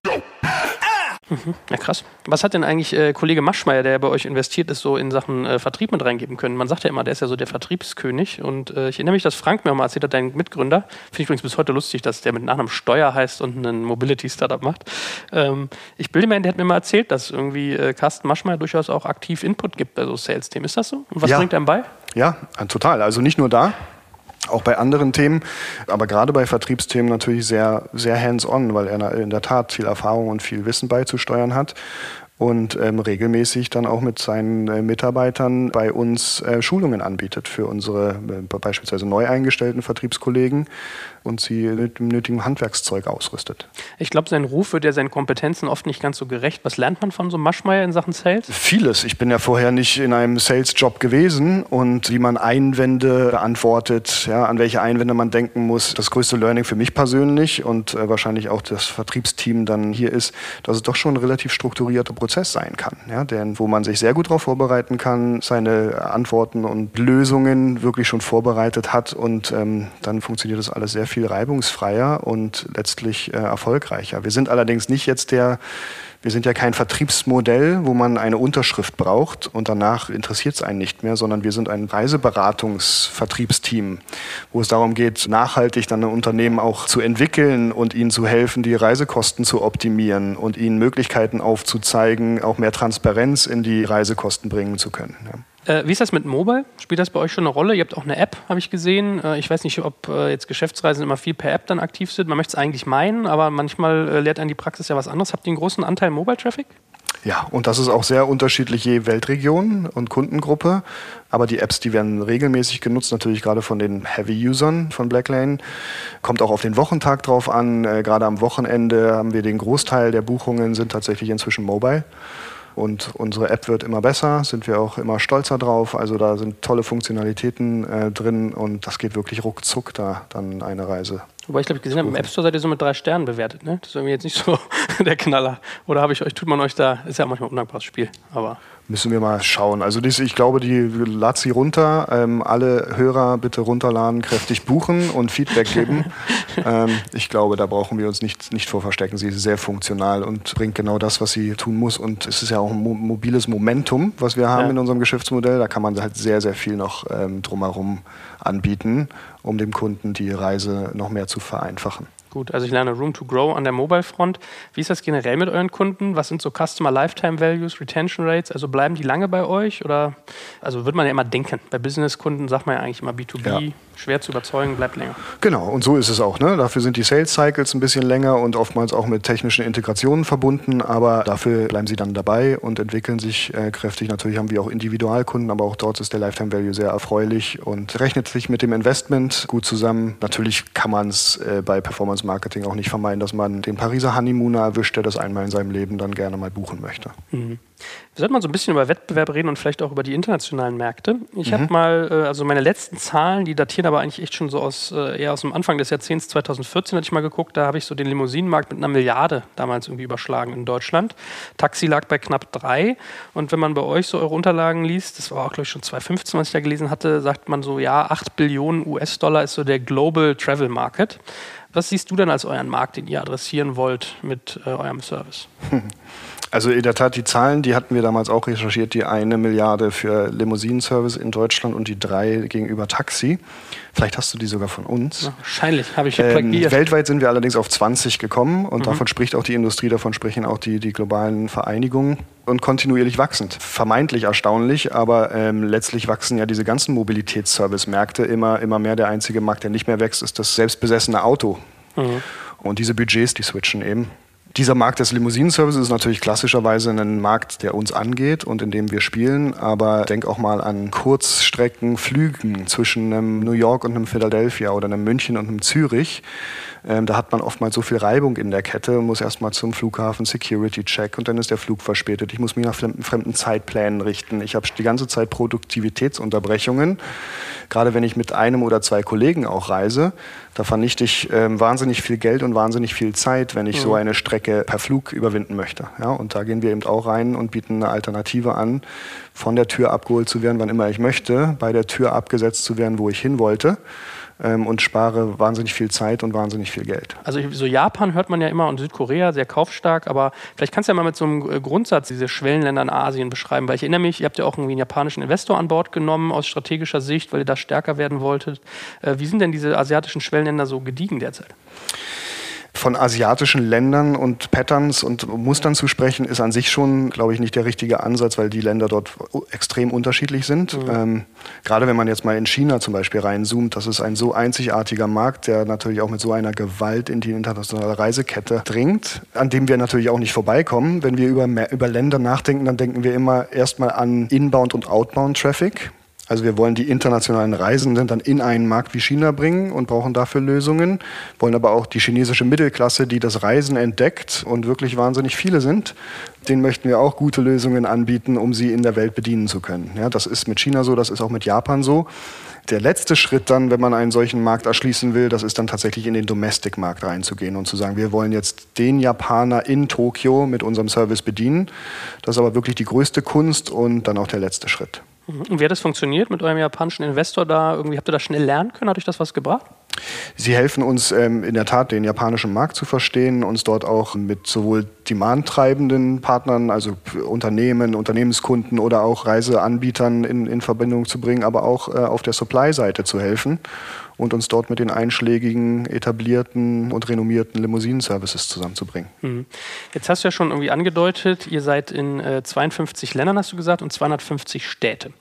Mhm. Ja, krass. Was hat denn eigentlich äh, Kollege Maschmeyer, der bei euch investiert ist, so in Sachen äh, Vertrieb mit reingeben können? Man sagt ja immer, der ist ja so der Vertriebskönig. Und äh, ich erinnere mich, dass Frank mir auch mal erzählt hat, dein Mitgründer. Finde ich übrigens bis heute lustig, dass der mit Nachnamen Steuer heißt und einen Mobility-Startup macht. Ähm, ich bilde mir ein, der hat mir mal erzählt, dass irgendwie äh, Carsten Maschmeyer durchaus auch aktiv Input gibt bei so Sales-Themen. Ist das so? Und was ja. bringt er ihm bei? Ja, total. Also nicht nur da, auch bei anderen Themen, aber gerade bei Vertriebsthemen natürlich sehr, sehr hands-on, weil er in der Tat viel Erfahrung und viel Wissen beizusteuern hat und ähm, regelmäßig dann auch mit seinen äh, Mitarbeitern bei uns äh, Schulungen anbietet für unsere äh, beispielsweise neu eingestellten Vertriebskollegen und sie mit dem nötigen Handwerkszeug ausrüstet. Ich glaube, sein Ruf wird ja seinen Kompetenzen oft nicht ganz so gerecht. Was lernt man von so einem Maschmeier in Sachen Sales? Vieles. Ich bin ja vorher nicht in einem Sales-Job gewesen und wie man Einwände beantwortet, ja, an welche Einwände man denken muss. Das größte Learning für mich persönlich und äh, wahrscheinlich auch das Vertriebsteam dann hier ist, dass es doch schon ein relativ strukturierter Prozess sein kann, ja, denn wo man sich sehr gut darauf vorbereiten kann, seine Antworten und Lösungen wirklich schon vorbereitet hat und ähm, dann funktioniert das alles sehr viel reibungsfreier und letztlich äh, erfolgreicher. Wir sind allerdings nicht jetzt der Wir sind ja kein Vertriebsmodell, wo man eine Unterschrift braucht und danach interessiert es einen nicht mehr, sondern wir sind ein Reiseberatungs-Vertriebsteam, wo es darum geht, nachhaltig dann ein Unternehmen auch zu entwickeln und ihnen zu helfen, die Reisekosten zu optimieren und ihnen Möglichkeiten aufzuzeigen, auch mehr Transparenz in die Reisekosten bringen zu können. Ja. Äh, wie ist das mit Mobile? Spielt das bei euch schon eine Rolle? Ihr habt auch eine App, habe ich gesehen. Äh, ich weiß nicht, ob äh, jetzt Geschäftsreisen immer viel per App dann aktiv sind. Man möchte es eigentlich meinen, aber manchmal äh, lehrt einen die Praxis ja was anderes. Habt ihr einen großen Anteil Mobile-Traffic? Ja, und das ist auch sehr unterschiedlich je Weltregion und Kundengruppe. Aber die Apps, die werden regelmäßig genutzt, natürlich gerade von den Heavy-Usern von Blacklane. Kommt auch auf den Wochentag drauf an. Äh, gerade am Wochenende haben wir den Großteil der Buchungen sind tatsächlich inzwischen mobile. Und unsere App wird immer besser, sind wir auch immer stolzer drauf. Also da sind tolle Funktionalitäten äh, drin und das geht wirklich ruckzuck da dann eine Reise. Wobei ich glaube, ich gesehen habe, im App Store seid ihr so mit drei Sternen bewertet, ne? Das ist irgendwie jetzt nicht so der Knaller. Oder habe ich euch, tut man euch da, ist ja manchmal ein undankbares Spiel, aber. Müssen wir mal schauen. Also dies, ich glaube, die lad sie runter. Ähm, alle Hörer bitte runterladen, kräftig buchen und Feedback geben. ähm, ich glaube, da brauchen wir uns nicht, nicht vor verstecken. Sie ist sehr funktional und bringt genau das, was sie tun muss. Und es ist ja auch ein mo mobiles Momentum, was wir haben ja. in unserem Geschäftsmodell. Da kann man halt sehr, sehr viel noch ähm, drumherum anbieten, um dem Kunden die Reise noch mehr zu vereinfachen. Gut, also ich lerne Room to Grow an der Mobile-Front. Wie ist das generell mit euren Kunden? Was sind so Customer Lifetime Values, Retention Rates? Also bleiben die lange bei euch? Oder also würde man ja immer denken. Bei Business-Kunden sagt man ja eigentlich immer B2B, ja. schwer zu überzeugen, bleibt länger. Genau, und so ist es auch. Ne? Dafür sind die Sales Cycles ein bisschen länger und oftmals auch mit technischen Integrationen verbunden, aber dafür bleiben sie dann dabei und entwickeln sich äh, kräftig. Natürlich haben wir auch Individualkunden, aber auch dort ist der Lifetime Value sehr erfreulich und rechnet sich mit dem Investment gut zusammen. Natürlich kann man es äh, bei Performance Performance Marketing auch nicht vermeiden, dass man den Pariser Honeymooner erwischt, der das einmal in seinem Leben dann gerne mal buchen möchte. Mhm. Wir sollten mal so ein bisschen über Wettbewerb reden und vielleicht auch über die internationalen Märkte. Ich mhm. habe mal, äh, also meine letzten Zahlen, die datieren aber eigentlich echt schon so aus, äh, eher aus dem Anfang des Jahrzehnts 2014 hatte ich mal geguckt, da habe ich so den Limousinenmarkt mit einer Milliarde damals irgendwie überschlagen in Deutschland. Taxi lag bei knapp drei und wenn man bei euch so eure Unterlagen liest, das war auch glaube ich schon 2015, was ich da gelesen hatte, sagt man so, ja, 8 Billionen US-Dollar ist so der Global Travel Market. Was siehst du denn als euren Markt, den ihr adressieren wollt mit äh, eurem Service? Also in der Tat, die Zahlen, die hatten wir damals auch recherchiert, die eine Milliarde für Limousinenservice in Deutschland und die drei gegenüber Taxi. Vielleicht hast du die sogar von uns. Ja, wahrscheinlich, habe ich ähm, Weltweit sind wir allerdings auf 20 gekommen und mhm. davon spricht auch die Industrie, davon sprechen auch die, die globalen Vereinigungen und kontinuierlich wachsend. Vermeintlich erstaunlich, aber ähm, letztlich wachsen ja diese ganzen Mobilitätsservice-Märkte immer, immer mehr. Der einzige Markt, der nicht mehr wächst, ist das selbstbesessene Auto. Mhm. Und diese Budgets, die switchen eben. Dieser Markt des Limousinenservices ist natürlich klassischerweise ein Markt, der uns angeht und in dem wir spielen. Aber denk auch mal an Kurzstreckenflügen zwischen einem New York und einem Philadelphia oder einem München und einem Zürich. Ähm, da hat man oftmals so viel Reibung in der Kette, muss erstmal zum Flughafen Security-Check und dann ist der Flug verspätet. Ich muss mich nach fremden Zeitplänen richten. Ich habe die ganze Zeit Produktivitätsunterbrechungen. Gerade wenn ich mit einem oder zwei Kollegen auch reise, da vernichte ich ähm, wahnsinnig viel Geld und wahnsinnig viel Zeit, wenn ich mhm. so eine Strecke per Flug überwinden möchte. Ja, und da gehen wir eben auch rein und bieten eine Alternative an, von der Tür abgeholt zu werden, wann immer ich möchte, bei der Tür abgesetzt zu werden, wo ich hin wollte ähm, und spare wahnsinnig viel Zeit und wahnsinnig viel Geld. Also so Japan hört man ja immer und Südkorea sehr kaufstark, aber vielleicht kannst du ja mal mit so einem äh, Grundsatz diese Schwellenländer in Asien beschreiben, weil ich erinnere mich, ihr habt ja auch irgendwie einen japanischen Investor an Bord genommen aus strategischer Sicht, weil ihr da stärker werden wolltet. Äh, wie sind denn diese asiatischen Schwellenländer so gediegen derzeit? Von asiatischen Ländern und Patterns und Mustern zu sprechen, ist an sich schon, glaube ich, nicht der richtige Ansatz, weil die Länder dort extrem unterschiedlich sind. Mhm. Ähm, gerade wenn man jetzt mal in China zum Beispiel reinzoomt, das ist ein so einzigartiger Markt, der natürlich auch mit so einer Gewalt in die internationale Reisekette dringt, an dem wir natürlich auch nicht vorbeikommen. Wenn wir über, über Länder nachdenken, dann denken wir immer erstmal an Inbound- und Outbound-Traffic. Also wir wollen die internationalen Reisenden dann in einen Markt wie China bringen und brauchen dafür Lösungen, wollen aber auch die chinesische Mittelklasse, die das Reisen entdeckt und wirklich wahnsinnig viele sind, denen möchten wir auch gute Lösungen anbieten, um sie in der Welt bedienen zu können. Ja, das ist mit China so, das ist auch mit Japan so. Der letzte Schritt dann, wenn man einen solchen Markt erschließen will, das ist dann tatsächlich in den Domestic-Markt reinzugehen und zu sagen, wir wollen jetzt den Japaner in Tokio mit unserem Service bedienen. Das ist aber wirklich die größte Kunst und dann auch der letzte Schritt. Und wie hat das funktioniert mit eurem japanischen Investor da? Irgendwie habt ihr das schnell lernen können? Hat euch das was gebracht? Sie helfen uns ähm, in der Tat, den japanischen Markt zu verstehen, uns dort auch mit sowohl demandtreibenden Partnern, also Unternehmen, Unternehmenskunden oder auch Reiseanbietern in, in Verbindung zu bringen, aber auch äh, auf der Supply-Seite zu helfen und uns dort mit den einschlägigen, etablierten und renommierten Limousinen-Services zusammenzubringen. Mhm. Jetzt hast du ja schon irgendwie angedeutet, ihr seid in äh, 52 Ländern, hast du gesagt, und 250 Städte.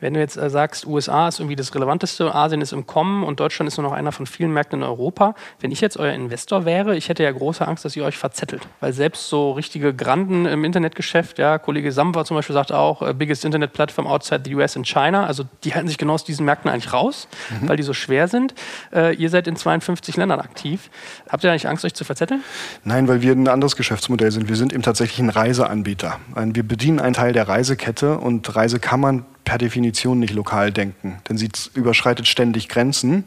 Wenn du jetzt äh, sagst, USA ist irgendwie das Relevanteste, Asien ist im Kommen und Deutschland ist nur noch einer von vielen Märkten in Europa. Wenn ich jetzt euer Investor wäre, ich hätte ja große Angst, dass ihr euch verzettelt. Weil selbst so richtige Granden im Internetgeschäft, ja, Kollege Samwa zum Beispiel sagt auch, äh, biggest Internet Platform outside the US and China, also die halten sich genau aus diesen Märkten eigentlich raus, mhm. weil die so schwer sind sind. Äh, ihr seid in 52 Ländern aktiv. Habt ihr eigentlich Angst, euch zu verzetteln? Nein, weil wir ein anderes Geschäftsmodell sind. Wir sind eben tatsächlich ein Reiseanbieter. Wir bedienen einen Teil der Reisekette und Reise kann man per Definition nicht lokal denken, denn sie überschreitet ständig Grenzen mhm.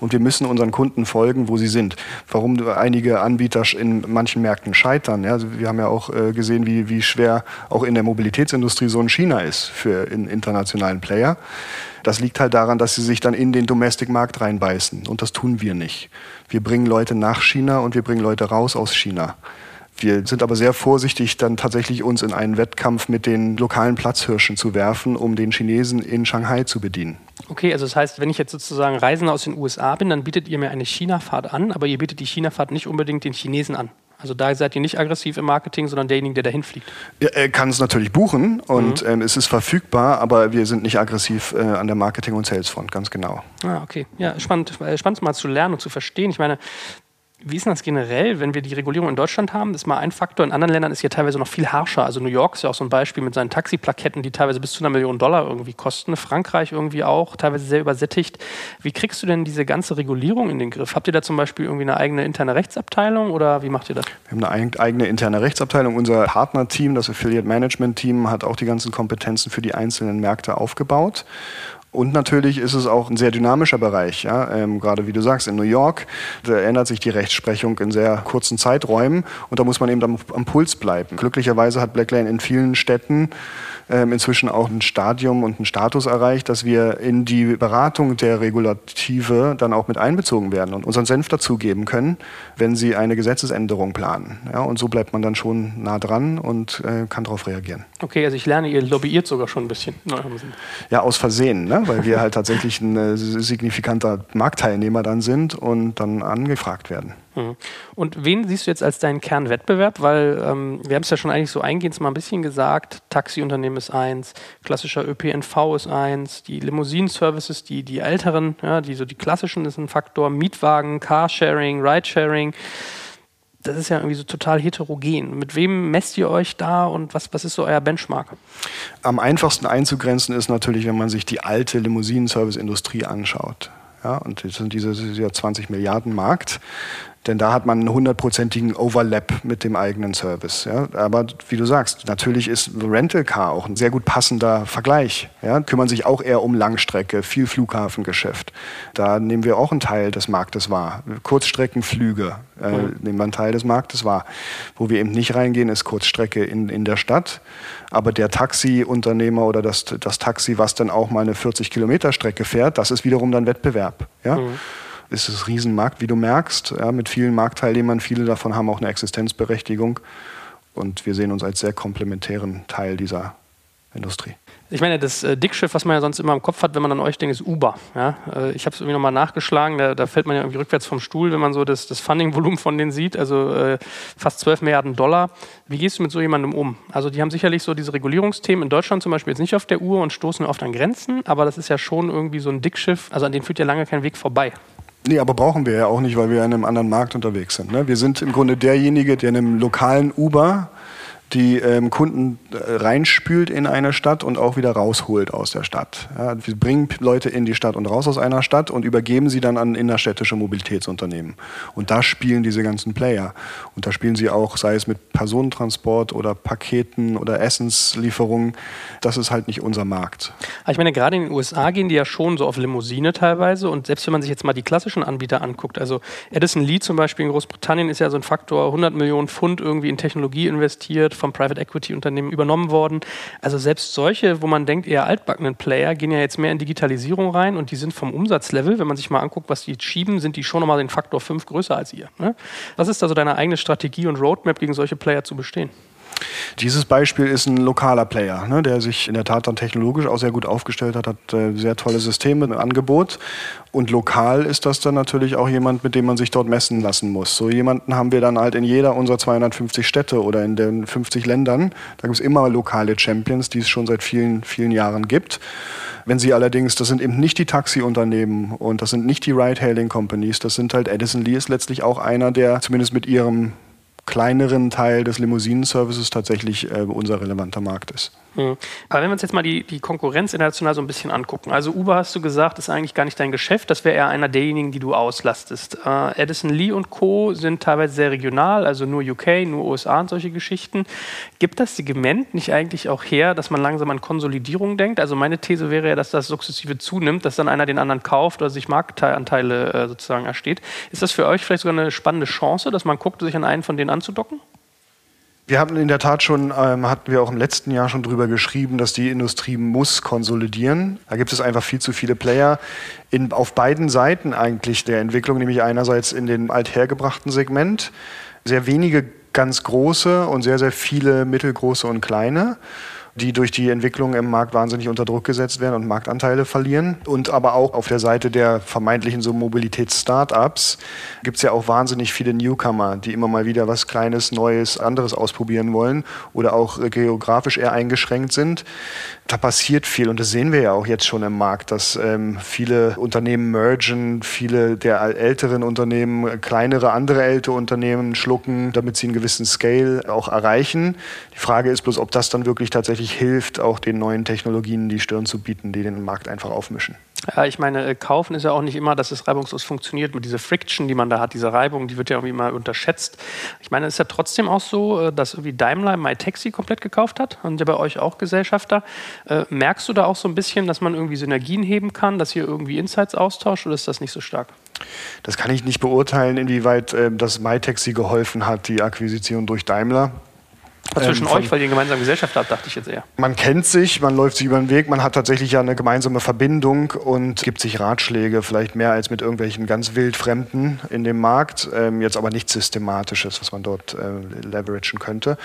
und wir müssen unseren Kunden folgen, wo sie sind. Warum einige Anbieter in manchen Märkten scheitern. Ja, also wir haben ja auch äh, gesehen, wie, wie schwer auch in der Mobilitätsindustrie so ein China ist für einen internationalen Player. Das liegt halt daran, dass sie sich dann in den Domestic-Markt reinbeißen und das tun wir nicht. Wir bringen Leute nach China und wir bringen Leute raus aus China. Wir sind aber sehr vorsichtig, dann tatsächlich uns in einen Wettkampf mit den lokalen Platzhirschen zu werfen, um den Chinesen in Shanghai zu bedienen. Okay, also das heißt, wenn ich jetzt sozusagen Reisender aus den USA bin, dann bietet ihr mir eine China-Fahrt an, aber ihr bietet die China-Fahrt nicht unbedingt den Chinesen an. Also da seid ihr nicht aggressiv im Marketing, sondern derjenige, der dahin fliegt. Ja, er kann es natürlich buchen und mhm. ähm, es ist verfügbar, aber wir sind nicht aggressiv äh, an der Marketing- und Salesfront, ganz genau. Ah, okay. Ja, spannend, äh, spannend mal zu lernen und zu verstehen. Ich meine, wie ist das generell, wenn wir die Regulierung in Deutschland haben? Das ist mal ein Faktor. In anderen Ländern ist ja teilweise noch viel harscher. Also New York ist ja auch so ein Beispiel mit seinen Taxiplaketten, die teilweise bis zu einer Million Dollar irgendwie kosten. Frankreich irgendwie auch, teilweise sehr übersättigt. Wie kriegst du denn diese ganze Regulierung in den Griff? Habt ihr da zum Beispiel irgendwie eine eigene interne Rechtsabteilung oder wie macht ihr das? Wir haben eine eigene interne Rechtsabteilung. Unser Partnerteam, das Affiliate Management Team, hat auch die ganzen Kompetenzen für die einzelnen Märkte aufgebaut. Und natürlich ist es auch ein sehr dynamischer Bereich. Ja? Ähm, gerade wie du sagst, in New York, da ändert sich die Rechtsprechung in sehr kurzen Zeiträumen und da muss man eben am, am Puls bleiben. Glücklicherweise hat Blacklane in vielen Städten inzwischen auch ein Stadium und einen Status erreicht, dass wir in die Beratung der Regulative dann auch mit einbezogen werden und unseren Senf dazugeben können, wenn sie eine Gesetzesänderung planen. Ja, und so bleibt man dann schon nah dran und äh, kann darauf reagieren. Okay, also ich lerne, ihr lobbyiert sogar schon ein bisschen. Ja, aus Versehen, ne? weil wir halt tatsächlich ein äh, signifikanter Marktteilnehmer dann sind und dann angefragt werden. Mhm. Und wen siehst du jetzt als deinen Kernwettbewerb? Weil ähm, wir haben es ja schon eigentlich so eingehend mal ein bisschen gesagt, Taxiunternehmen ist eins, klassischer ÖPNV ist eins, die Limousinen-Services, die, die älteren, ja, die so die klassischen ist ein Faktor, Mietwagen, Carsharing, Ridesharing. Das ist ja irgendwie so total heterogen. Mit wem messt ihr euch da und was, was ist so euer Benchmark? Am einfachsten einzugrenzen ist natürlich, wenn man sich die alte Limousinen-Service-Industrie anschaut. Ja, und das sind diese, dieser 20 Milliarden Markt. Denn da hat man einen hundertprozentigen Overlap mit dem eigenen Service. Ja? Aber wie du sagst, natürlich ist Rental Car auch ein sehr gut passender Vergleich. Ja? Kümmern sich auch eher um Langstrecke, viel Flughafengeschäft. Da nehmen wir auch einen Teil des Marktes wahr. Kurzstreckenflüge äh, mhm. nehmen wir einen Teil des Marktes wahr. Wo wir eben nicht reingehen, ist Kurzstrecke in, in der Stadt. Aber der Taxiunternehmer oder das, das Taxi, was dann auch mal eine 40 Kilometer Strecke fährt, das ist wiederum dann Wettbewerb. Ja? Mhm ist es ein Riesenmarkt, wie du merkst, ja, mit vielen Marktteilnehmern. Viele davon haben auch eine Existenzberechtigung. Und wir sehen uns als sehr komplementären Teil dieser Industrie. Ich meine, das äh, Dickschiff, was man ja sonst immer im Kopf hat, wenn man an euch denkt, ist Uber. Ja? Äh, ich habe es irgendwie nochmal nachgeschlagen, da, da, fällt man ja irgendwie rückwärts vom Stuhl, wenn man so das, das Funding-Volumen von denen sieht, also äh, fast 12 Milliarden Dollar. Wie gehst du mit so jemandem um? Also die haben sicherlich so diese Regulierungsthemen in Deutschland zum Beispiel jetzt nicht auf der Uhr und stoßen oft an Grenzen, aber das ist ja schon irgendwie so ein Dickschiff, also an dem führt ja lange kein Weg vorbei. Nee, aber brauchen wir ja auch nicht, weil wir in einem anderen Markt unterwegs sind. Ne? Wir sind im Grunde derjenige, der in einem lokalen Uber die ähm, Kunden äh, reinspült in eine Stadt und auch wieder rausholt aus der Stadt. Ja, wir bringen Leute in die Stadt und raus aus einer Stadt und übergeben sie dann an innerstädtische Mobilitätsunternehmen. Und da spielen diese ganzen Player. Und da spielen sie auch, sei es mit Personentransport oder Paketen oder Essenslieferungen. Das ist halt nicht unser Markt. Ich meine, gerade in den USA gehen die ja schon so auf Limousine teilweise. Und selbst wenn man sich jetzt mal die klassischen Anbieter anguckt, also Edison Lee zum Beispiel in Großbritannien ist ja so ein Faktor 100 Millionen Pfund irgendwie in Technologie investiert vom Private Equity Unternehmen übernommen worden. Also selbst solche, wo man denkt, eher altbackenen Player, gehen ja jetzt mehr in Digitalisierung rein und die sind vom Umsatzlevel, wenn man sich mal anguckt, was die schieben, sind die schon nochmal den Faktor 5 größer als ihr. Ne? Was ist also deine eigene Strategie und Roadmap, gegen solche Player zu bestehen? Dieses Beispiel ist ein lokaler Player, ne, der sich in der Tat dann technologisch auch sehr gut aufgestellt hat, hat äh, sehr tolle Systeme, ein Angebot. Und lokal ist das dann natürlich auch jemand, mit dem man sich dort messen lassen muss. So jemanden haben wir dann halt in jeder unserer 250 Städte oder in den 50 Ländern. Da gibt es immer lokale Champions, die es schon seit vielen, vielen Jahren gibt. Wenn Sie allerdings, das sind eben nicht die Taxiunternehmen und das sind nicht die Ride-Hailing-Companies, das sind halt Edison Lee ist letztlich auch einer, der zumindest mit ihrem kleineren Teil des Limousinenservices tatsächlich äh, unser relevanter Markt ist. Mhm. Aber wenn wir uns jetzt mal die, die Konkurrenz international so ein bisschen angucken. Also Uber hast du gesagt, ist eigentlich gar nicht dein Geschäft. Das wäre eher einer derjenigen, die du auslastest. Äh, Edison Lee und Co. sind teilweise sehr regional, also nur UK, nur USA und solche Geschichten. Gibt das Segment nicht eigentlich auch her, dass man langsam an Konsolidierung denkt? Also meine These wäre ja, dass das sukzessive zunimmt, dass dann einer den anderen kauft oder sich Marktanteile äh, sozusagen ersteht. Ist das für euch vielleicht sogar eine spannende Chance, dass man guckt, sich an einen von denen anzudocken? Wir haben in der Tat schon, ähm, hatten wir auch im letzten Jahr schon drüber geschrieben, dass die Industrie muss konsolidieren. Da gibt es einfach viel zu viele Player in, auf beiden Seiten eigentlich der Entwicklung, nämlich einerseits in den althergebrachten Segment, sehr wenige ganz große und sehr, sehr viele mittelgroße und kleine die durch die Entwicklung im Markt wahnsinnig unter Druck gesetzt werden und Marktanteile verlieren. Und aber auch auf der Seite der vermeintlichen so Mobilitäts-Startups gibt es ja auch wahnsinnig viele Newcomer, die immer mal wieder was Kleines, Neues, anderes ausprobieren wollen oder auch geografisch eher eingeschränkt sind. Da passiert viel und das sehen wir ja auch jetzt schon im Markt, dass ähm, viele Unternehmen mergen, viele der älteren Unternehmen kleinere andere ältere Unternehmen schlucken, damit sie einen gewissen Scale auch erreichen. Die Frage ist bloß, ob das dann wirklich tatsächlich hilft, auch den neuen Technologien die Stirn zu bieten, die den Markt einfach aufmischen. Ja, ich meine, äh, kaufen ist ja auch nicht immer, dass es reibungslos funktioniert. Mit dieser Friction, die man da hat, diese Reibung, die wird ja irgendwie mal unterschätzt. Ich meine, es ist ja trotzdem auch so, äh, dass irgendwie Daimler MyTaxi komplett gekauft hat und ja bei euch auch Gesellschafter. Äh, merkst du da auch so ein bisschen, dass man irgendwie Synergien heben kann, dass ihr irgendwie Insights austauscht oder ist das nicht so stark? Das kann ich nicht beurteilen, inwieweit äh, das MyTaxi geholfen hat, die Akquisition durch Daimler. Zwischen ähm, euch, weil ihr eine gemeinsame Gesellschaft habt, dachte ich jetzt eher. Man kennt sich, man läuft sich über den Weg, man hat tatsächlich ja eine gemeinsame Verbindung und gibt sich Ratschläge, vielleicht mehr als mit irgendwelchen ganz wildfremden in dem Markt. Ähm, jetzt aber nichts Systematisches, was man dort äh, leveragen könnte.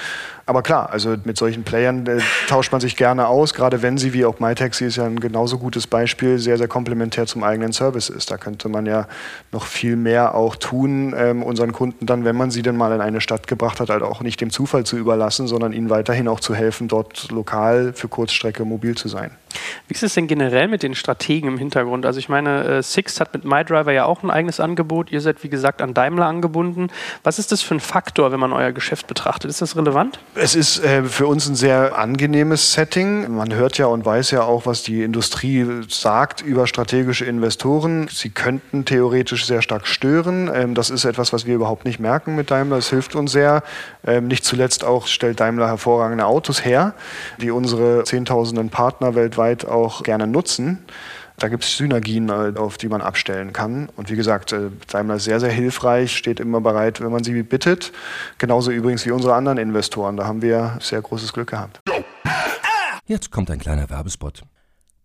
Aber klar, also mit solchen Playern äh, tauscht man sich gerne aus, gerade wenn sie, wie auch MyTaxi ist ja ein genauso gutes Beispiel, sehr, sehr komplementär zum eigenen Service ist. Da könnte man ja noch viel mehr auch tun, ähm, unseren Kunden dann, wenn man sie denn mal in eine Stadt gebracht hat, halt auch nicht dem Zufall zu überlassen lassen, sondern ihnen weiterhin auch zu helfen, dort lokal für Kurzstrecke mobil zu sein. Wie ist es denn generell mit den Strategen im Hintergrund? Also ich meine, äh, Sixt hat mit MyDriver ja auch ein eigenes Angebot. Ihr seid, wie gesagt, an Daimler angebunden. Was ist das für ein Faktor, wenn man euer Geschäft betrachtet? Ist das relevant? Es ist äh, für uns ein sehr angenehmes Setting. Man hört ja und weiß ja auch, was die Industrie sagt über strategische Investoren. Sie könnten theoretisch sehr stark stören. Ähm, das ist etwas, was wir überhaupt nicht merken mit Daimler. Es hilft uns sehr. Ähm, nicht zuletzt auch stellt Daimler hervorragende Autos her, die unsere Zehntausenden Partner weltweit auch gerne nutzen. Da gibt es Synergien, äh, auf die man abstellen kann. Und wie gesagt, äh, Daimler ist sehr, sehr hilfreich, steht immer bereit, wenn man sie bittet. Genauso übrigens wie unsere anderen Investoren. Da haben wir sehr großes Glück gehabt. Jetzt kommt ein kleiner Werbespot.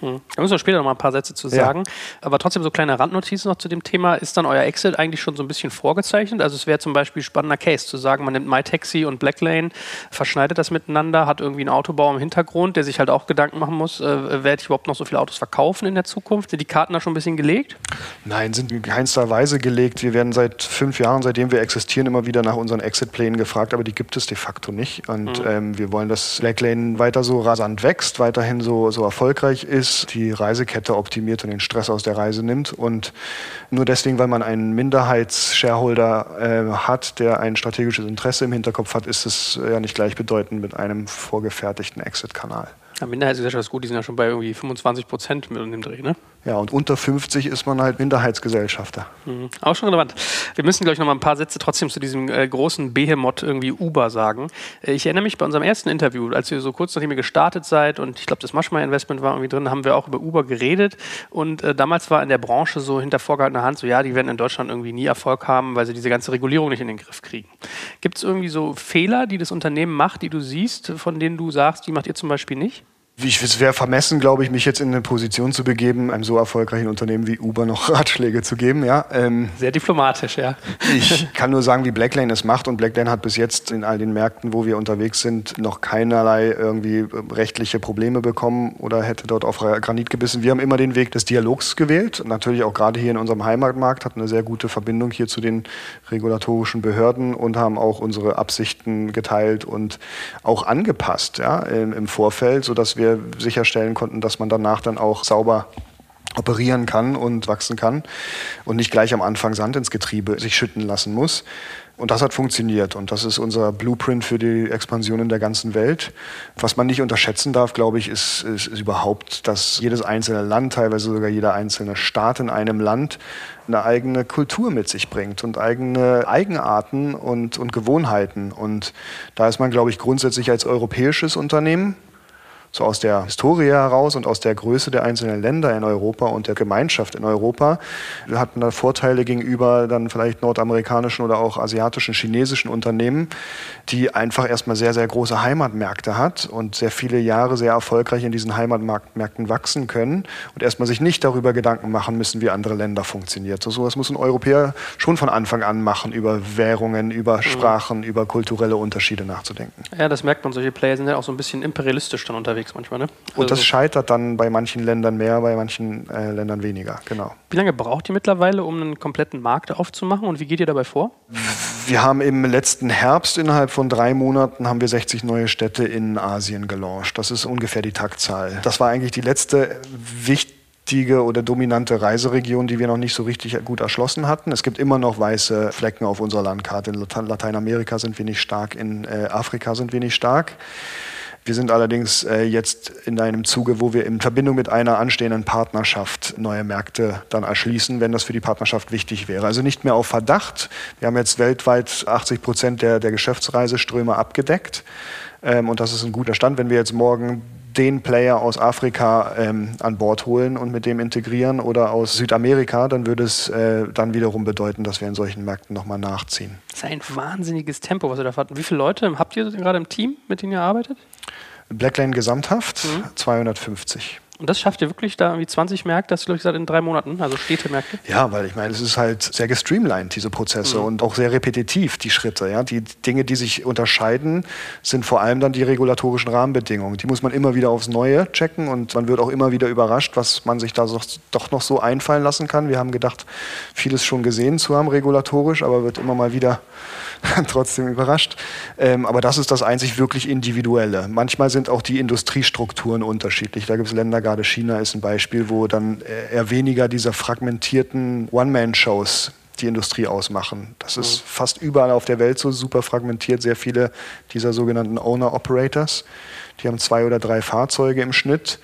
Hm. Da müssen wir später noch mal ein paar Sätze zu sagen. Ja. Aber trotzdem so kleine Randnotizen noch zu dem Thema. Ist dann euer Exit eigentlich schon so ein bisschen vorgezeichnet? Also es wäre zum Beispiel ein spannender Case zu sagen, man nimmt MyTaxi und Blacklane, verschneidet das miteinander, hat irgendwie einen Autobau im Hintergrund, der sich halt auch Gedanken machen muss, äh, werde ich überhaupt noch so viele Autos verkaufen in der Zukunft? Sind die Karten da schon ein bisschen gelegt? Nein, sind in keinster Weise gelegt. Wir werden seit fünf Jahren, seitdem wir existieren, immer wieder nach unseren Exit-Plänen gefragt, aber die gibt es de facto nicht. Und mhm. ähm, wir wollen, dass Blacklane weiter so rasant wächst, weiterhin so, so erfolgreich ist, die Reisekette optimiert und den Stress aus der Reise nimmt. Und nur deswegen, weil man einen Minderheitsshareholder äh, hat, der ein strategisches Interesse im Hinterkopf hat, ist es ja nicht gleichbedeutend mit einem vorgefertigten Exit-Kanal. Ja, Minderheitsgesellschaft ist gut, die sind ja schon bei irgendwie 25 Prozent mit dem Dreh, ne? Ja, und unter 50 ist man halt Minderheitsgesellschafter. Mhm. Auch schon relevant. Wir müssen, glaube ich, noch mal ein paar Sätze trotzdem zu diesem äh, großen Behemoth irgendwie Uber sagen. Äh, ich erinnere mich bei unserem ersten Interview, als ihr so kurz nachdem ihr gestartet seid und ich glaube, das Maschmeyer Investment war irgendwie drin, haben wir auch über Uber geredet. Und äh, damals war in der Branche so hinter vorgehaltener Hand so, ja, die werden in Deutschland irgendwie nie Erfolg haben, weil sie diese ganze Regulierung nicht in den Griff kriegen. Gibt es irgendwie so Fehler, die das Unternehmen macht, die du siehst, von denen du sagst, die macht ihr zum Beispiel nicht? Es wäre vermessen, glaube ich, mich jetzt in eine Position zu begeben, einem so erfolgreichen Unternehmen wie Uber noch Ratschläge zu geben. Ja, ähm, Sehr diplomatisch, ja. Ich kann nur sagen, wie Blacklane es macht. Und Blacklane hat bis jetzt in all den Märkten, wo wir unterwegs sind, noch keinerlei irgendwie rechtliche Probleme bekommen oder hätte dort auf Granit gebissen. Wir haben immer den Weg des Dialogs gewählt. Natürlich auch gerade hier in unserem Heimatmarkt hat eine sehr gute Verbindung hier zu den regulatorischen Behörden und haben auch unsere Absichten geteilt und auch angepasst ja, im Vorfeld, sodass wir wir sicherstellen konnten, dass man danach dann auch sauber operieren kann und wachsen kann und nicht gleich am Anfang Sand ins Getriebe sich schütten lassen muss. Und das hat funktioniert und das ist unser Blueprint für die Expansion in der ganzen Welt. Was man nicht unterschätzen darf, glaube ich, ist, ist, ist überhaupt, dass jedes einzelne Land, teilweise sogar jeder einzelne Staat in einem Land eine eigene Kultur mit sich bringt und eigene Eigenarten und, und Gewohnheiten. Und da ist man, glaube ich, grundsätzlich als europäisches Unternehmen so aus der Historie heraus und aus der Größe der einzelnen Länder in Europa und der Gemeinschaft in Europa hat man da Vorteile gegenüber dann vielleicht nordamerikanischen oder auch asiatischen, chinesischen Unternehmen, die einfach erstmal sehr, sehr große Heimatmärkte hat und sehr viele Jahre sehr erfolgreich in diesen Heimatmärkten wachsen können und erstmal sich nicht darüber Gedanken machen müssen, wie andere Länder funktioniert. So sowas muss ein Europäer schon von Anfang an machen, über Währungen, über mhm. Sprachen, mhm. über kulturelle Unterschiede nachzudenken. Ja, das merkt man. Solche Player sind ja auch so ein bisschen imperialistisch dann unterwegs unterwegs manchmal, ne? Also und das also scheitert dann bei manchen Ländern mehr, bei manchen äh, Ländern weniger, genau. Wie lange braucht ihr mittlerweile, um einen kompletten Markt aufzumachen und wie geht ihr dabei vor? Wir haben im letzten Herbst innerhalb von drei Monaten haben wir 60 neue Städte in Asien gelauncht. Das ist ungefähr die Taktzahl. Das war eigentlich die letzte wichtige oder dominante Reiseregion, die wir noch nicht so richtig gut erschlossen hatten. Es gibt immer noch weiße Flecken auf unserer Landkarte. In Lateinamerika sind wir nicht stark, in äh, Afrika sind wir nicht stark. Wir sind allerdings äh, jetzt in einem Zuge, wo wir in Verbindung mit einer anstehenden Partnerschaft neue Märkte dann erschließen, wenn das für die Partnerschaft wichtig wäre. Also nicht mehr auf Verdacht. Wir haben jetzt weltweit 80 Prozent der, der Geschäftsreiseströme abgedeckt. Ähm, und das ist ein guter Stand. Wenn wir jetzt morgen den Player aus Afrika ähm, an Bord holen und mit dem integrieren oder aus Südamerika, dann würde es äh, dann wiederum bedeuten, dass wir in solchen Märkten nochmal nachziehen. Das ist ein wahnsinniges Tempo, was ihr da fahrt. Wie viele Leute habt ihr gerade im Team, mit denen ihr arbeitet? Blacklane gesamthaft mhm. 250. Und das schafft ihr wirklich da irgendwie 20 Märkte, das glaube ich gesagt, in drei Monaten, also Städtemärkte? Ja, weil ich meine, es ist halt sehr gestreamlined, diese Prozesse mhm. und auch sehr repetitiv, die Schritte. Ja? Die Dinge, die sich unterscheiden, sind vor allem dann die regulatorischen Rahmenbedingungen. Die muss man immer wieder aufs Neue checken und man wird auch immer wieder überrascht, was man sich da so, doch noch so einfallen lassen kann. Wir haben gedacht, vieles schon gesehen zu haben regulatorisch, aber wird immer mal wieder trotzdem überrascht. Ähm, aber das ist das einzig wirklich Individuelle. Manchmal sind auch die Industriestrukturen unterschiedlich. Da gibt es Länder, gerade China ist ein Beispiel, wo dann äh, eher weniger dieser fragmentierten One-Man-Shows die Industrie ausmachen. Das ist mhm. fast überall auf der Welt so super fragmentiert. Sehr viele dieser sogenannten Owner-Operators, die haben zwei oder drei Fahrzeuge im Schnitt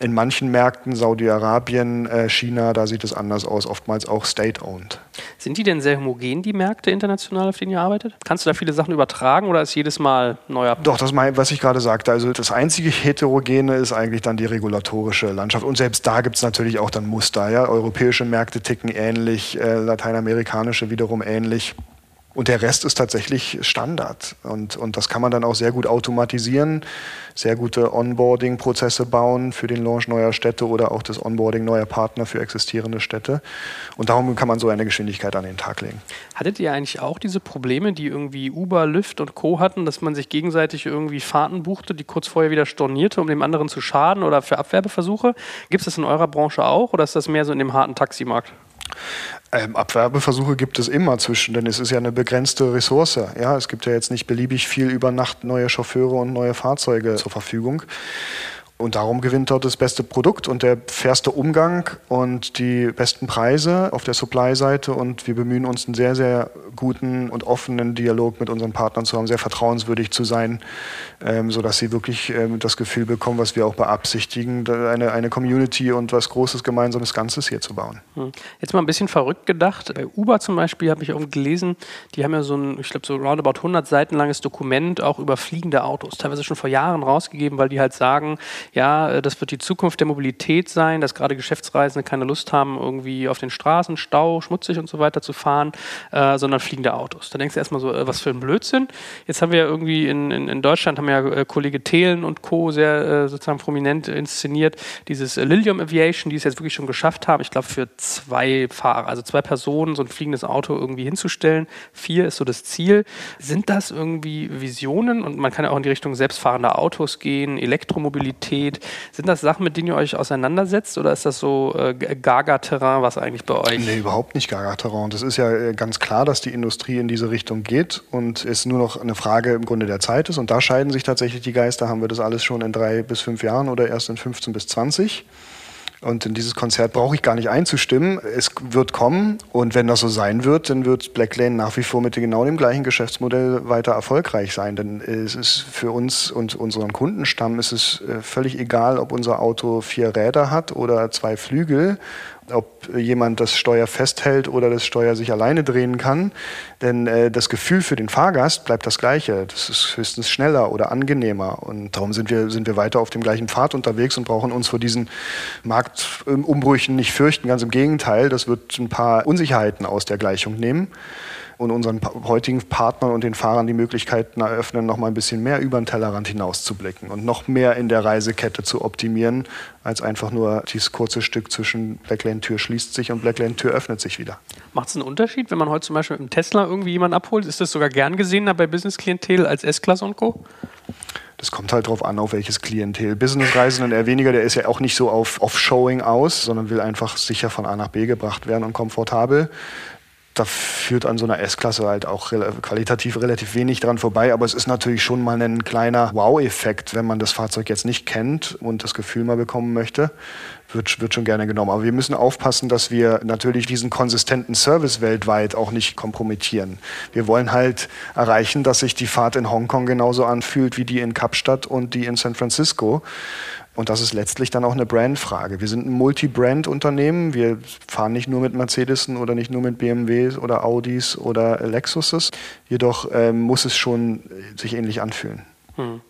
In manchen Märkten, Saudi-Arabien, äh, China, da sieht es anders aus, oftmals auch state-owned. Sind die denn sehr homogen, die Märkte international, auf denen ihr arbeitet? Kannst du da viele Sachen übertragen oder ist jedes Mal neuer? Doch, das mein, was ich gerade sagte. Also das einzige Heterogene ist eigentlich dann die regulatorische Landschaft. Und selbst da gibt es natürlich auch dann Muster. Ja? Europäische Märkte ticken ähnlich, äh, lateinamerikanische wiederum ähnlich. Und der Rest ist tatsächlich Standard. Und, und das kann man dann auch sehr gut automatisieren, sehr gute Onboarding-Prozesse bauen für den Launch neuer Städte oder auch das Onboarding neuer Partner für existierende Städte. Und darum kann man so eine Geschwindigkeit an den Tag legen. Hattet ihr eigentlich auch diese Probleme, die irgendwie Uber, Lyft und Co. hatten, dass man sich gegenseitig irgendwie Fahrten buchte, die kurz vorher wieder stornierte, um dem anderen zu schaden oder für Abwerbeversuche? Gibt es das in eurer Branche auch oder ist das mehr so in dem harten Taximarkt? Ähm, Abwerbeversuche gibt es immer zwischen, denn es ist ja eine begrenzte Ressource. Ja, es gibt ja jetzt nicht beliebig viel über Nacht neue Chauffeure und neue Fahrzeuge zur Verfügung. Und darum gewinnt dort das beste Produkt und der fairste Umgang und die besten Preise auf der Supply-Seite. Und wir bemühen uns, einen sehr, sehr guten und offenen Dialog mit unseren Partnern zu haben, sehr vertrauenswürdig zu sein, ähm, sodass sie wirklich ähm, das Gefühl bekommen, was wir auch beabsichtigen, eine, eine Community und was Großes gemeinsames Ganzes hier zu bauen. Hm. Jetzt mal ein bisschen verrückt gedacht. Bei Uber zum Beispiel habe ich auch gelesen, die haben ja so ein, ich glaube, so roundabout 100 Seiten langes Dokument auch über fliegende Autos, teilweise schon vor Jahren rausgegeben, weil die halt sagen, ja, äh, das wird die Zukunft der Mobilität sein, dass gerade Geschäftsreisende keine Lust haben, irgendwie auf den Straßen, Stau, schmutzig und so weiter zu fahren, äh, sondern fliegende Autos. Da denkst du erstmal so, äh, was für ein Blödsinn. Jetzt haben wir ja irgendwie in, in, in Deutschland, haben ja äh, Kollege Thelen und Co. sehr äh, sozusagen prominent inszeniert, dieses äh, Lilium Aviation, die es jetzt wirklich schon geschafft haben, ich glaube für zwei Fahrer, also zwei Personen, so ein fliegendes Auto irgendwie hinzustellen. Vier ist so das Ziel. Sind das irgendwie Visionen? Und man kann ja auch in die Richtung selbstfahrender Autos gehen, Elektromobilität. Sind das Sachen, mit denen ihr euch auseinandersetzt oder ist das so äh, Gaga-Terrain, was eigentlich bei euch? Nee, überhaupt nicht Gaga-Terrain. Das ist ja äh, ganz klar, dass die Industrie in diese Richtung geht und es nur noch eine Frage im Grunde der Zeit ist. Und da scheiden sich tatsächlich die Geister. Haben wir das alles schon in drei bis fünf Jahren oder erst in 15 bis 20? Und in dieses Konzert brauche ich gar nicht einzustimmen. Es wird kommen und wenn das so sein wird, dann wird Blacklane nach wie vor mit genau dem gleichen Geschäftsmodell weiter erfolgreich sein. Denn es ist für uns und unseren Kundenstamm ist es äh, völlig egal, ob unser Auto vier Räder hat oder zwei Flügel ob jemand das Steuer festhält oder das Steuer sich alleine drehen kann. Denn äh, das Gefühl für den Fahrgast bleibt das gleiche. Das ist höchstens schneller oder angenehmer. Und darum sind wir, sind wir weiter auf dem gleichen Pfad unterwegs und brauchen uns vor diesen Marktumbrüchen nicht fürchten. Ganz im Gegenteil, das wird ein paar Unsicherheiten aus der Gleichung nehmen und unseren heutigen Partnern und den Fahrern die Möglichkeiten eröffnen, noch mal ein bisschen mehr über den Tellerrand hinaus zu blicken und noch mehr in der Reisekette zu optimieren, als einfach nur dieses kurze Stück zwischen Blacklane-Tür schließt sich und Blacklane-Tür öffnet sich wieder. Macht es einen Unterschied, wenn man heute zum Beispiel mit einem Tesla irgendwie jemanden abholt? Ist das sogar gern gesehener bei Business-Klientel als S-Klasse und Co.? Das kommt halt drauf an, auf welches Klientel. Business-Reisenden eher weniger, der ist ja auch nicht so auf, auf Showing aus, sondern will einfach sicher von A nach B gebracht werden und komfortabel da führt an so einer S-Klasse halt auch qualitativ relativ wenig dran vorbei. Aber es ist natürlich schon mal ein kleiner Wow-Effekt, wenn man das Fahrzeug jetzt nicht kennt und das Gefühl mal bekommen möchte. Wird, wird schon gerne genommen. Aber wir müssen aufpassen, dass wir natürlich diesen konsistenten Service weltweit auch nicht kompromittieren. Wir wollen halt erreichen, dass sich die Fahrt in Hongkong genauso anfühlt wie die in Kapstadt und die in San Francisco. Und das ist letztlich dann auch eine Brandfrage. Wir sind ein Multi-Brand-Unternehmen. Wir fahren nicht nur mit Mercedesen oder nicht nur mit BMWs oder Audis oder Lexuses. Jedoch ähm, muss es schon sich ähnlich anfühlen. Hm.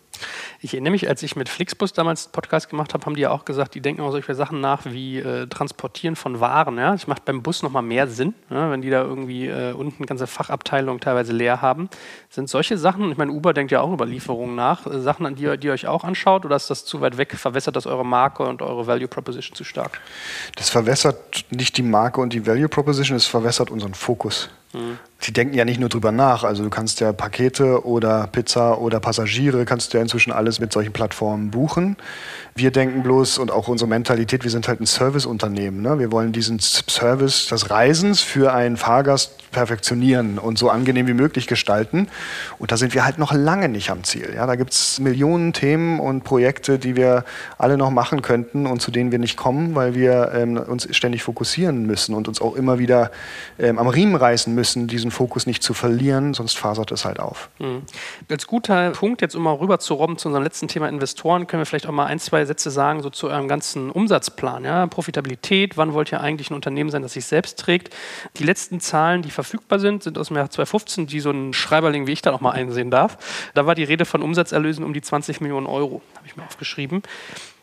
Ich erinnere mich, als ich mit Flixbus damals einen Podcast gemacht habe, haben die ja auch gesagt, die denken auch solche Sachen nach wie äh, Transportieren von Waren. Ja? Das macht beim Bus nochmal mehr Sinn, ja? wenn die da irgendwie äh, unten ganze Fachabteilungen teilweise leer haben. Sind solche Sachen, ich meine, Uber denkt ja auch über Lieferungen nach, äh, Sachen, an die, die ihr euch auch anschaut oder ist das zu weit weg? Verwässert das eure Marke und eure Value Proposition zu stark? Das verwässert nicht die Marke und die Value Proposition, es verwässert unseren Fokus. Die denken ja nicht nur drüber nach. Also du kannst ja Pakete oder Pizza oder Passagiere, kannst du ja inzwischen alles mit solchen Plattformen buchen. Wir denken bloß und auch unsere Mentalität, wir sind halt ein Serviceunternehmen. Ne? Wir wollen diesen Service des Reisens für einen Fahrgast perfektionieren und so angenehm wie möglich gestalten. Und da sind wir halt noch lange nicht am Ziel. Ja? Da gibt es Millionen Themen und Projekte, die wir alle noch machen könnten und zu denen wir nicht kommen, weil wir ähm, uns ständig fokussieren müssen und uns auch immer wieder ähm, am Riemen reißen müssen diesen Fokus nicht zu verlieren, sonst fasert es halt auf. Mhm. Als guter Punkt, jetzt um mal rüber zu robben zu unserem letzten Thema Investoren, können wir vielleicht auch mal ein, zwei Sätze sagen, so zu eurem ganzen Umsatzplan. Ja? Profitabilität, wann wollt ihr eigentlich ein Unternehmen sein, das sich selbst trägt? Die letzten Zahlen, die verfügbar sind, sind aus dem Jahr 2015, die so ein Schreiberling wie ich da noch mal einsehen darf. Da war die Rede von Umsatzerlösen um die 20 Millionen Euro, habe ich mir aufgeschrieben.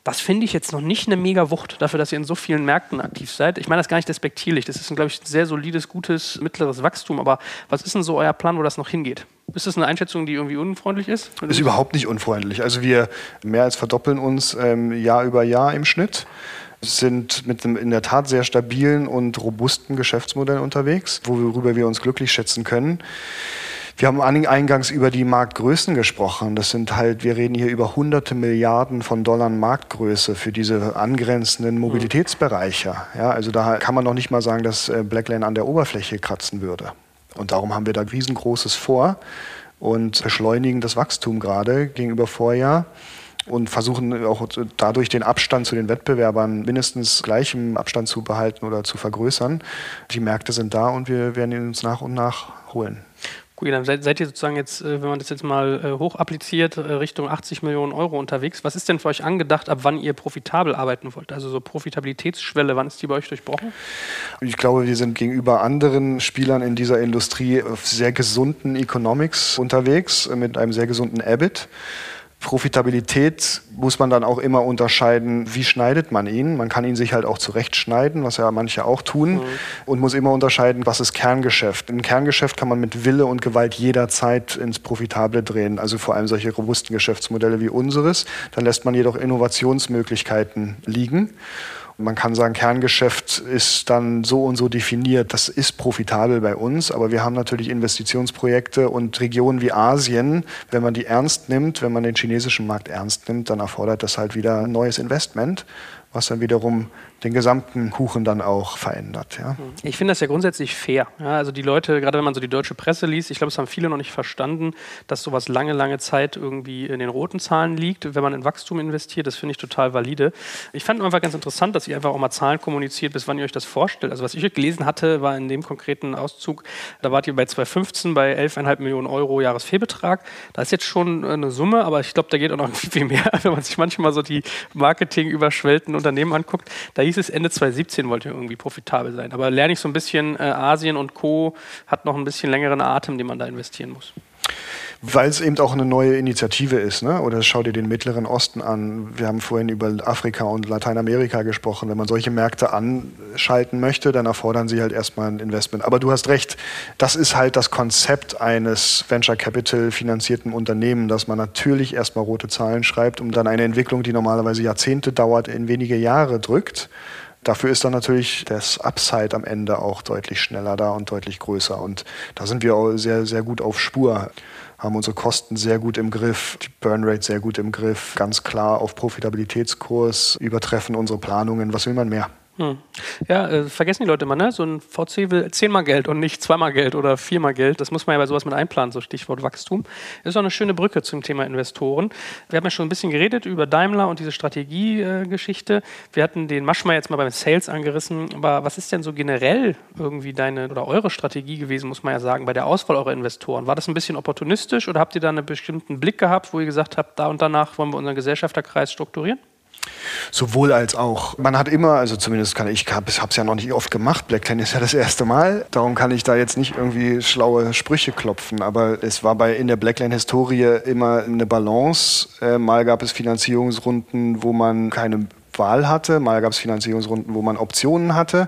Das finde ich jetzt noch nicht eine mega Wucht dafür, dass ihr in so vielen Märkten aktiv seid. Ich meine das gar nicht despektierlich. Das ist, glaube ich, ein sehr solides, gutes, mittleres Wachstum. Aber was ist denn so euer Plan, wo das noch hingeht? Ist das eine Einschätzung, die irgendwie unfreundlich ist? Ist überhaupt nicht unfreundlich. Also wir mehr als verdoppeln uns ähm, Jahr über Jahr im Schnitt sind mit einem in der Tat sehr stabilen und robusten Geschäftsmodell unterwegs, worüber wir uns glücklich schätzen können. Wir haben eingangs über die Marktgrößen gesprochen. Das sind halt, wir reden hier über hunderte Milliarden von Dollar Marktgröße für diese angrenzenden Mobilitätsbereiche. Ja, also da kann man noch nicht mal sagen, dass äh, Blacklane an der Oberfläche kratzen würde. Und darum haben wir da riesengroßes vor und beschleunigen das Wachstum gerade gegenüber Vorjahr und versuchen auch dadurch den Abstand zu den Wettbewerbern mindestens gleichem Abstand zu behalten oder zu vergrößern. Die Märkte sind da und wir werden ihn uns nach und nach holen. Gut, dann seid, seid, ihr sozusagen jetzt, äh, wenn man das jetzt mal äh, hoch appliziert, äh, Richtung 80 Millionen Euro unterwegs. Was ist denn für euch angedacht, ab wann ihr profitabel arbeiten wollt? Also so Profitabilitätsschwelle, wann ist die bei euch durchbrochen? Ich glaube, wir sind gegenüber anderen Spielern in dieser Industrie auf sehr gesunden Economics unterwegs, mit einem sehr gesunden EBIT. Profitabilität muss man dann auch immer unterscheiden, wie schneidet man ihn. Man kann ihn sich halt auch zurechtschneiden, was ja manche auch tun, mhm. und muss immer unterscheiden, was ist Kerngeschäft. Ein Kerngeschäft kann man mit Wille und Gewalt jederzeit ins Profitable drehen, also vor allem solche robusten Geschäftsmodelle wie unseres. Dann lässt man jedoch Innovationsmöglichkeiten liegen. Man kann sagen, Kerngeschäft ist dann so und so definiert. Das ist profitabel bei uns, aber wir haben natürlich Investitionsprojekte und Regionen wie Asien. Wenn man die ernst nimmt, wenn man den chinesischen Markt ernst nimmt, dann erfordert das halt wieder neues Investment, was dann wiederum den gesamten Kuchen dann auch verändert. Ja. Ich finde das ja grundsätzlich fair. Ja, also die Leute, gerade wenn man so die deutsche Presse liest, ich glaube, es haben viele noch nicht verstanden, dass sowas lange, lange Zeit irgendwie in den roten Zahlen liegt, wenn man in Wachstum investiert. Das finde ich total valide. Ich fand einfach ganz interessant, dass ihr einfach auch mal Zahlen kommuniziert, bis wann ihr euch das vorstellt. Also was ich gelesen hatte, war in dem konkreten Auszug, da wart ihr bei 2015 bei 11,5 Millionen Euro Jahresfehlbetrag. Da ist jetzt schon eine Summe, aber ich glaube, da geht auch noch viel mehr, wenn man sich manchmal so die Marketing überschwellten Unternehmen anguckt. Da hieß es, Ende 2017 wollte irgendwie profitabel sein. Aber lerne ich so ein bisschen, äh, Asien und Co. hat noch ein bisschen längeren Atem, den man da investieren muss. Weil es eben auch eine neue Initiative ist. Ne? Oder schau dir den Mittleren Osten an. Wir haben vorhin über Afrika und Lateinamerika gesprochen. Wenn man solche Märkte anschalten möchte, dann erfordern sie halt erstmal ein Investment. Aber du hast recht, das ist halt das Konzept eines Venture Capital finanzierten Unternehmens, dass man natürlich erstmal rote Zahlen schreibt, um dann eine Entwicklung, die normalerweise Jahrzehnte dauert, in wenige Jahre drückt. Dafür ist dann natürlich das Upside am Ende auch deutlich schneller da und deutlich größer. Und da sind wir auch sehr, sehr gut auf Spur haben unsere Kosten sehr gut im Griff, die Burnrate sehr gut im Griff, ganz klar auf Profitabilitätskurs, übertreffen unsere Planungen. Was will man mehr? Hm. Ja, äh, vergessen die Leute immer, ne? So ein VC will zehnmal Geld und nicht zweimal Geld oder viermal Geld. Das muss man ja bei sowas mit einplanen, so Stichwort Wachstum. Das ist auch eine schöne Brücke zum Thema Investoren. Wir haben ja schon ein bisschen geredet über Daimler und diese Strategiegeschichte. Äh, Wir hatten den Maschma jetzt mal beim Sales angerissen. Aber was ist denn so generell irgendwie deine oder eure Strategie gewesen, muss man ja sagen, bei der Auswahl eurer Investoren? War das ein bisschen opportunistisch oder habt ihr da einen bestimmten Blick gehabt, wo ihr gesagt habt, da und danach wollen wir unseren Gesellschafterkreis strukturieren? Sowohl als auch. Man hat immer, also zumindest kann ich, ich habe es ja noch nicht oft gemacht, Black Ten ist ja das erste Mal, darum kann ich da jetzt nicht irgendwie schlaue Sprüche klopfen, aber es war bei in der Blackline-Historie immer eine Balance. Äh, mal gab es Finanzierungsrunden, wo man keine Wahl hatte, mal gab es Finanzierungsrunden, wo man Optionen hatte.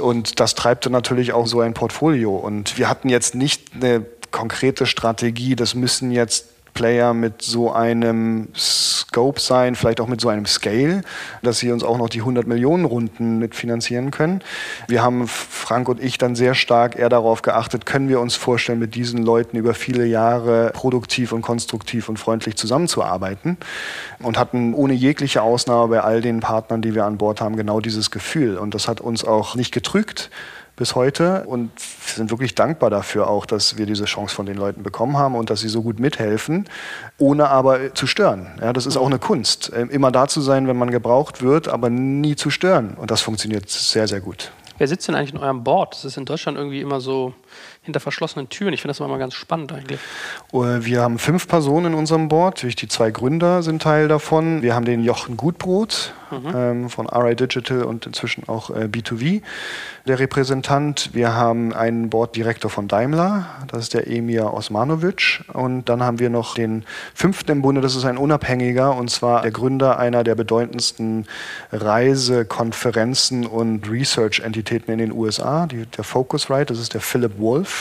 Und das treibte natürlich auch so ein Portfolio. Und wir hatten jetzt nicht eine konkrete Strategie, das müssen jetzt Player mit so einem Scope sein, vielleicht auch mit so einem Scale, dass sie uns auch noch die 100 Millionen Runden mitfinanzieren können. Wir haben, Frank und ich, dann sehr stark eher darauf geachtet, können wir uns vorstellen, mit diesen Leuten über viele Jahre produktiv und konstruktiv und freundlich zusammenzuarbeiten und hatten ohne jegliche Ausnahme bei all den Partnern, die wir an Bord haben, genau dieses Gefühl. Und das hat uns auch nicht getrügt bis heute und sind wirklich dankbar dafür auch, dass wir diese Chance von den Leuten bekommen haben und dass sie so gut mithelfen, ohne aber zu stören. Ja, das ist auch eine Kunst, ähm, immer da zu sein, wenn man gebraucht wird, aber nie zu stören und das funktioniert sehr, sehr gut. Wer sitzt denn eigentlich in eurem Board? Das ist in Deutschland irgendwie immer so hinter verschlossenen Türen. Ich finde das immer ganz spannend eigentlich. Äh, wir haben fünf Personen in unserem Board. Die zwei Gründer sind Teil davon. Wir haben den Jochen Gutbrot mhm. ähm, von RI Digital und inzwischen auch äh, B2V, der Repräsentant. Wir haben einen Boarddirektor von Daimler, das ist der Emir Osmanovic. Und dann haben wir noch den fünften im Bunde, das ist ein Unabhängiger, und zwar der Gründer einer der bedeutendsten Reisekonferenzen und Research-Entitäten in den USA, die, der Focusrite, das ist der Philip Wolf.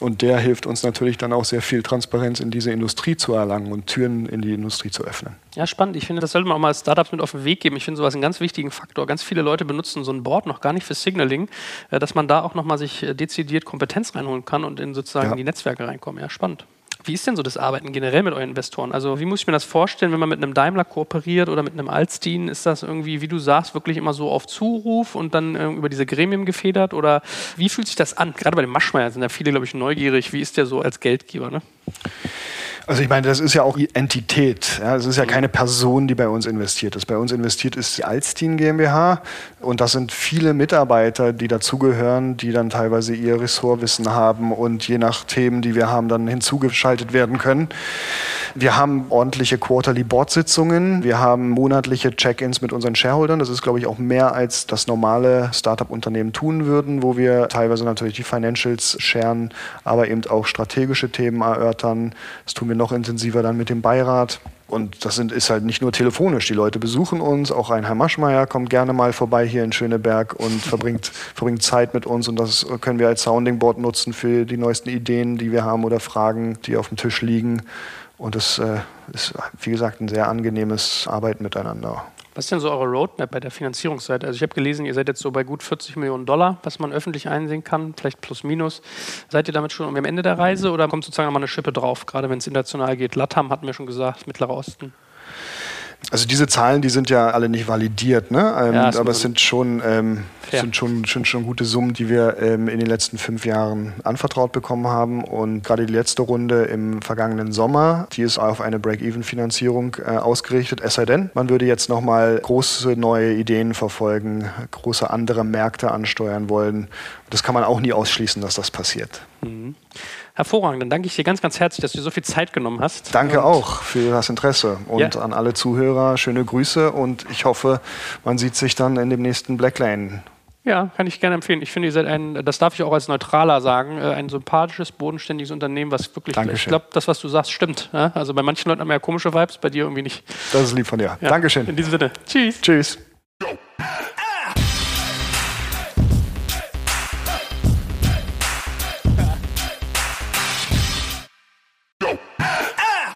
Und der hilft uns natürlich dann auch sehr viel Transparenz in diese Industrie zu erlangen und Türen in die Industrie zu öffnen. Ja, spannend. Ich finde, das sollte man auch mal Startups mit auf den Weg geben. Ich finde sowas einen ganz wichtigen Faktor. Ganz viele Leute benutzen so ein Board noch gar nicht für Signaling, äh, dass man da auch nochmal sich äh, dezidiert Kompetenz reinholen kann und in sozusagen ja. die Netzwerke reinkommen. Ja, spannend. Wie ist denn so das Arbeiten generell mit euren Investoren? Also wie muss ich mir das vorstellen, wenn man mit einem Daimler kooperiert oder mit einem Alstin? Ist das irgendwie, wie du sagst, wirklich immer so auf Zuruf und dann äh, über diese Gremien gefedert? Oder wie fühlt sich das an? Gerade bei dem Maschmeyer sind ja viele, glaube ich, neugierig. Wie ist der so als Geldgeber? Ne? Also ich meine, das ist ja auch die Entität. Ja, es ist ja keine Person, die bei uns investiert ist. Bei uns investiert ist die Alstin GmbH und das sind viele Mitarbeiter, die dazugehören, die dann teilweise ihr Ressortwissen haben und je nach Themen, die wir haben, dann hinzugeschaltet werden können. Wir haben ordentliche Quarterly Board Sitzungen. Wir haben monatliche Check-ins mit unseren Shareholdern. Das ist, glaube ich, auch mehr als das normale Startup-Unternehmen tun würden, wo wir teilweise natürlich die Financials scheren, aber eben auch strategische Themen erörtern. Das tun wir noch intensiver dann mit dem Beirat. Und das sind, ist halt nicht nur telefonisch. Die Leute besuchen uns. Auch ein Herr Maschmeyer kommt gerne mal vorbei hier in Schöneberg und verbringt, verbringt Zeit mit uns. Und das können wir als Sounding Board nutzen für die neuesten Ideen, die wir haben oder Fragen, die auf dem Tisch liegen. Und es äh, ist, wie gesagt, ein sehr angenehmes Arbeiten miteinander. Was ist denn so eure Roadmap bei der Finanzierungsseite? Also ich habe gelesen, ihr seid jetzt so bei gut 40 Millionen Dollar, was man öffentlich einsehen kann, vielleicht plus minus. Seid ihr damit schon am Ende der Reise oder kommt sozusagen nochmal eine Schippe drauf, gerade wenn es international geht? Latam hatten wir schon gesagt, Mittlerer Osten. Also diese Zahlen, die sind ja alle nicht validiert, ne? Ähm, ja, aber es sind schon, ähm, sind schon, schon, schon gute Summen, die wir ähm, in den letzten fünf Jahren anvertraut bekommen haben. Und gerade die letzte Runde im vergangenen Sommer, die ist auf eine Break-Even-Finanzierung äh, ausgerichtet. Es sei denn, man würde jetzt nochmal große neue Ideen verfolgen, große andere Märkte ansteuern wollen. Das kann man auch nie ausschließen, dass das passiert. Mhm. Hervorragend. Dann danke ich dir ganz, ganz herzlich, dass du dir so viel Zeit genommen hast. Danke und auch für das Interesse und ja. an alle Zuhörer schöne Grüße und ich hoffe, man sieht sich dann in dem nächsten Blacklane. Ja, kann ich gerne empfehlen. Ich finde, ihr seid ein, das darf ich auch als Neutraler sagen, äh, ein sympathisches, bodenständiges Unternehmen, was wirklich, Dankeschön. ich glaube, das, was du sagst, stimmt. Also bei manchen Leuten haben wir ja komische Vibes, bei dir irgendwie nicht. Das ist lieb von dir. Ja. Dankeschön. In diesem Sinne. Tschüss. Tschüss.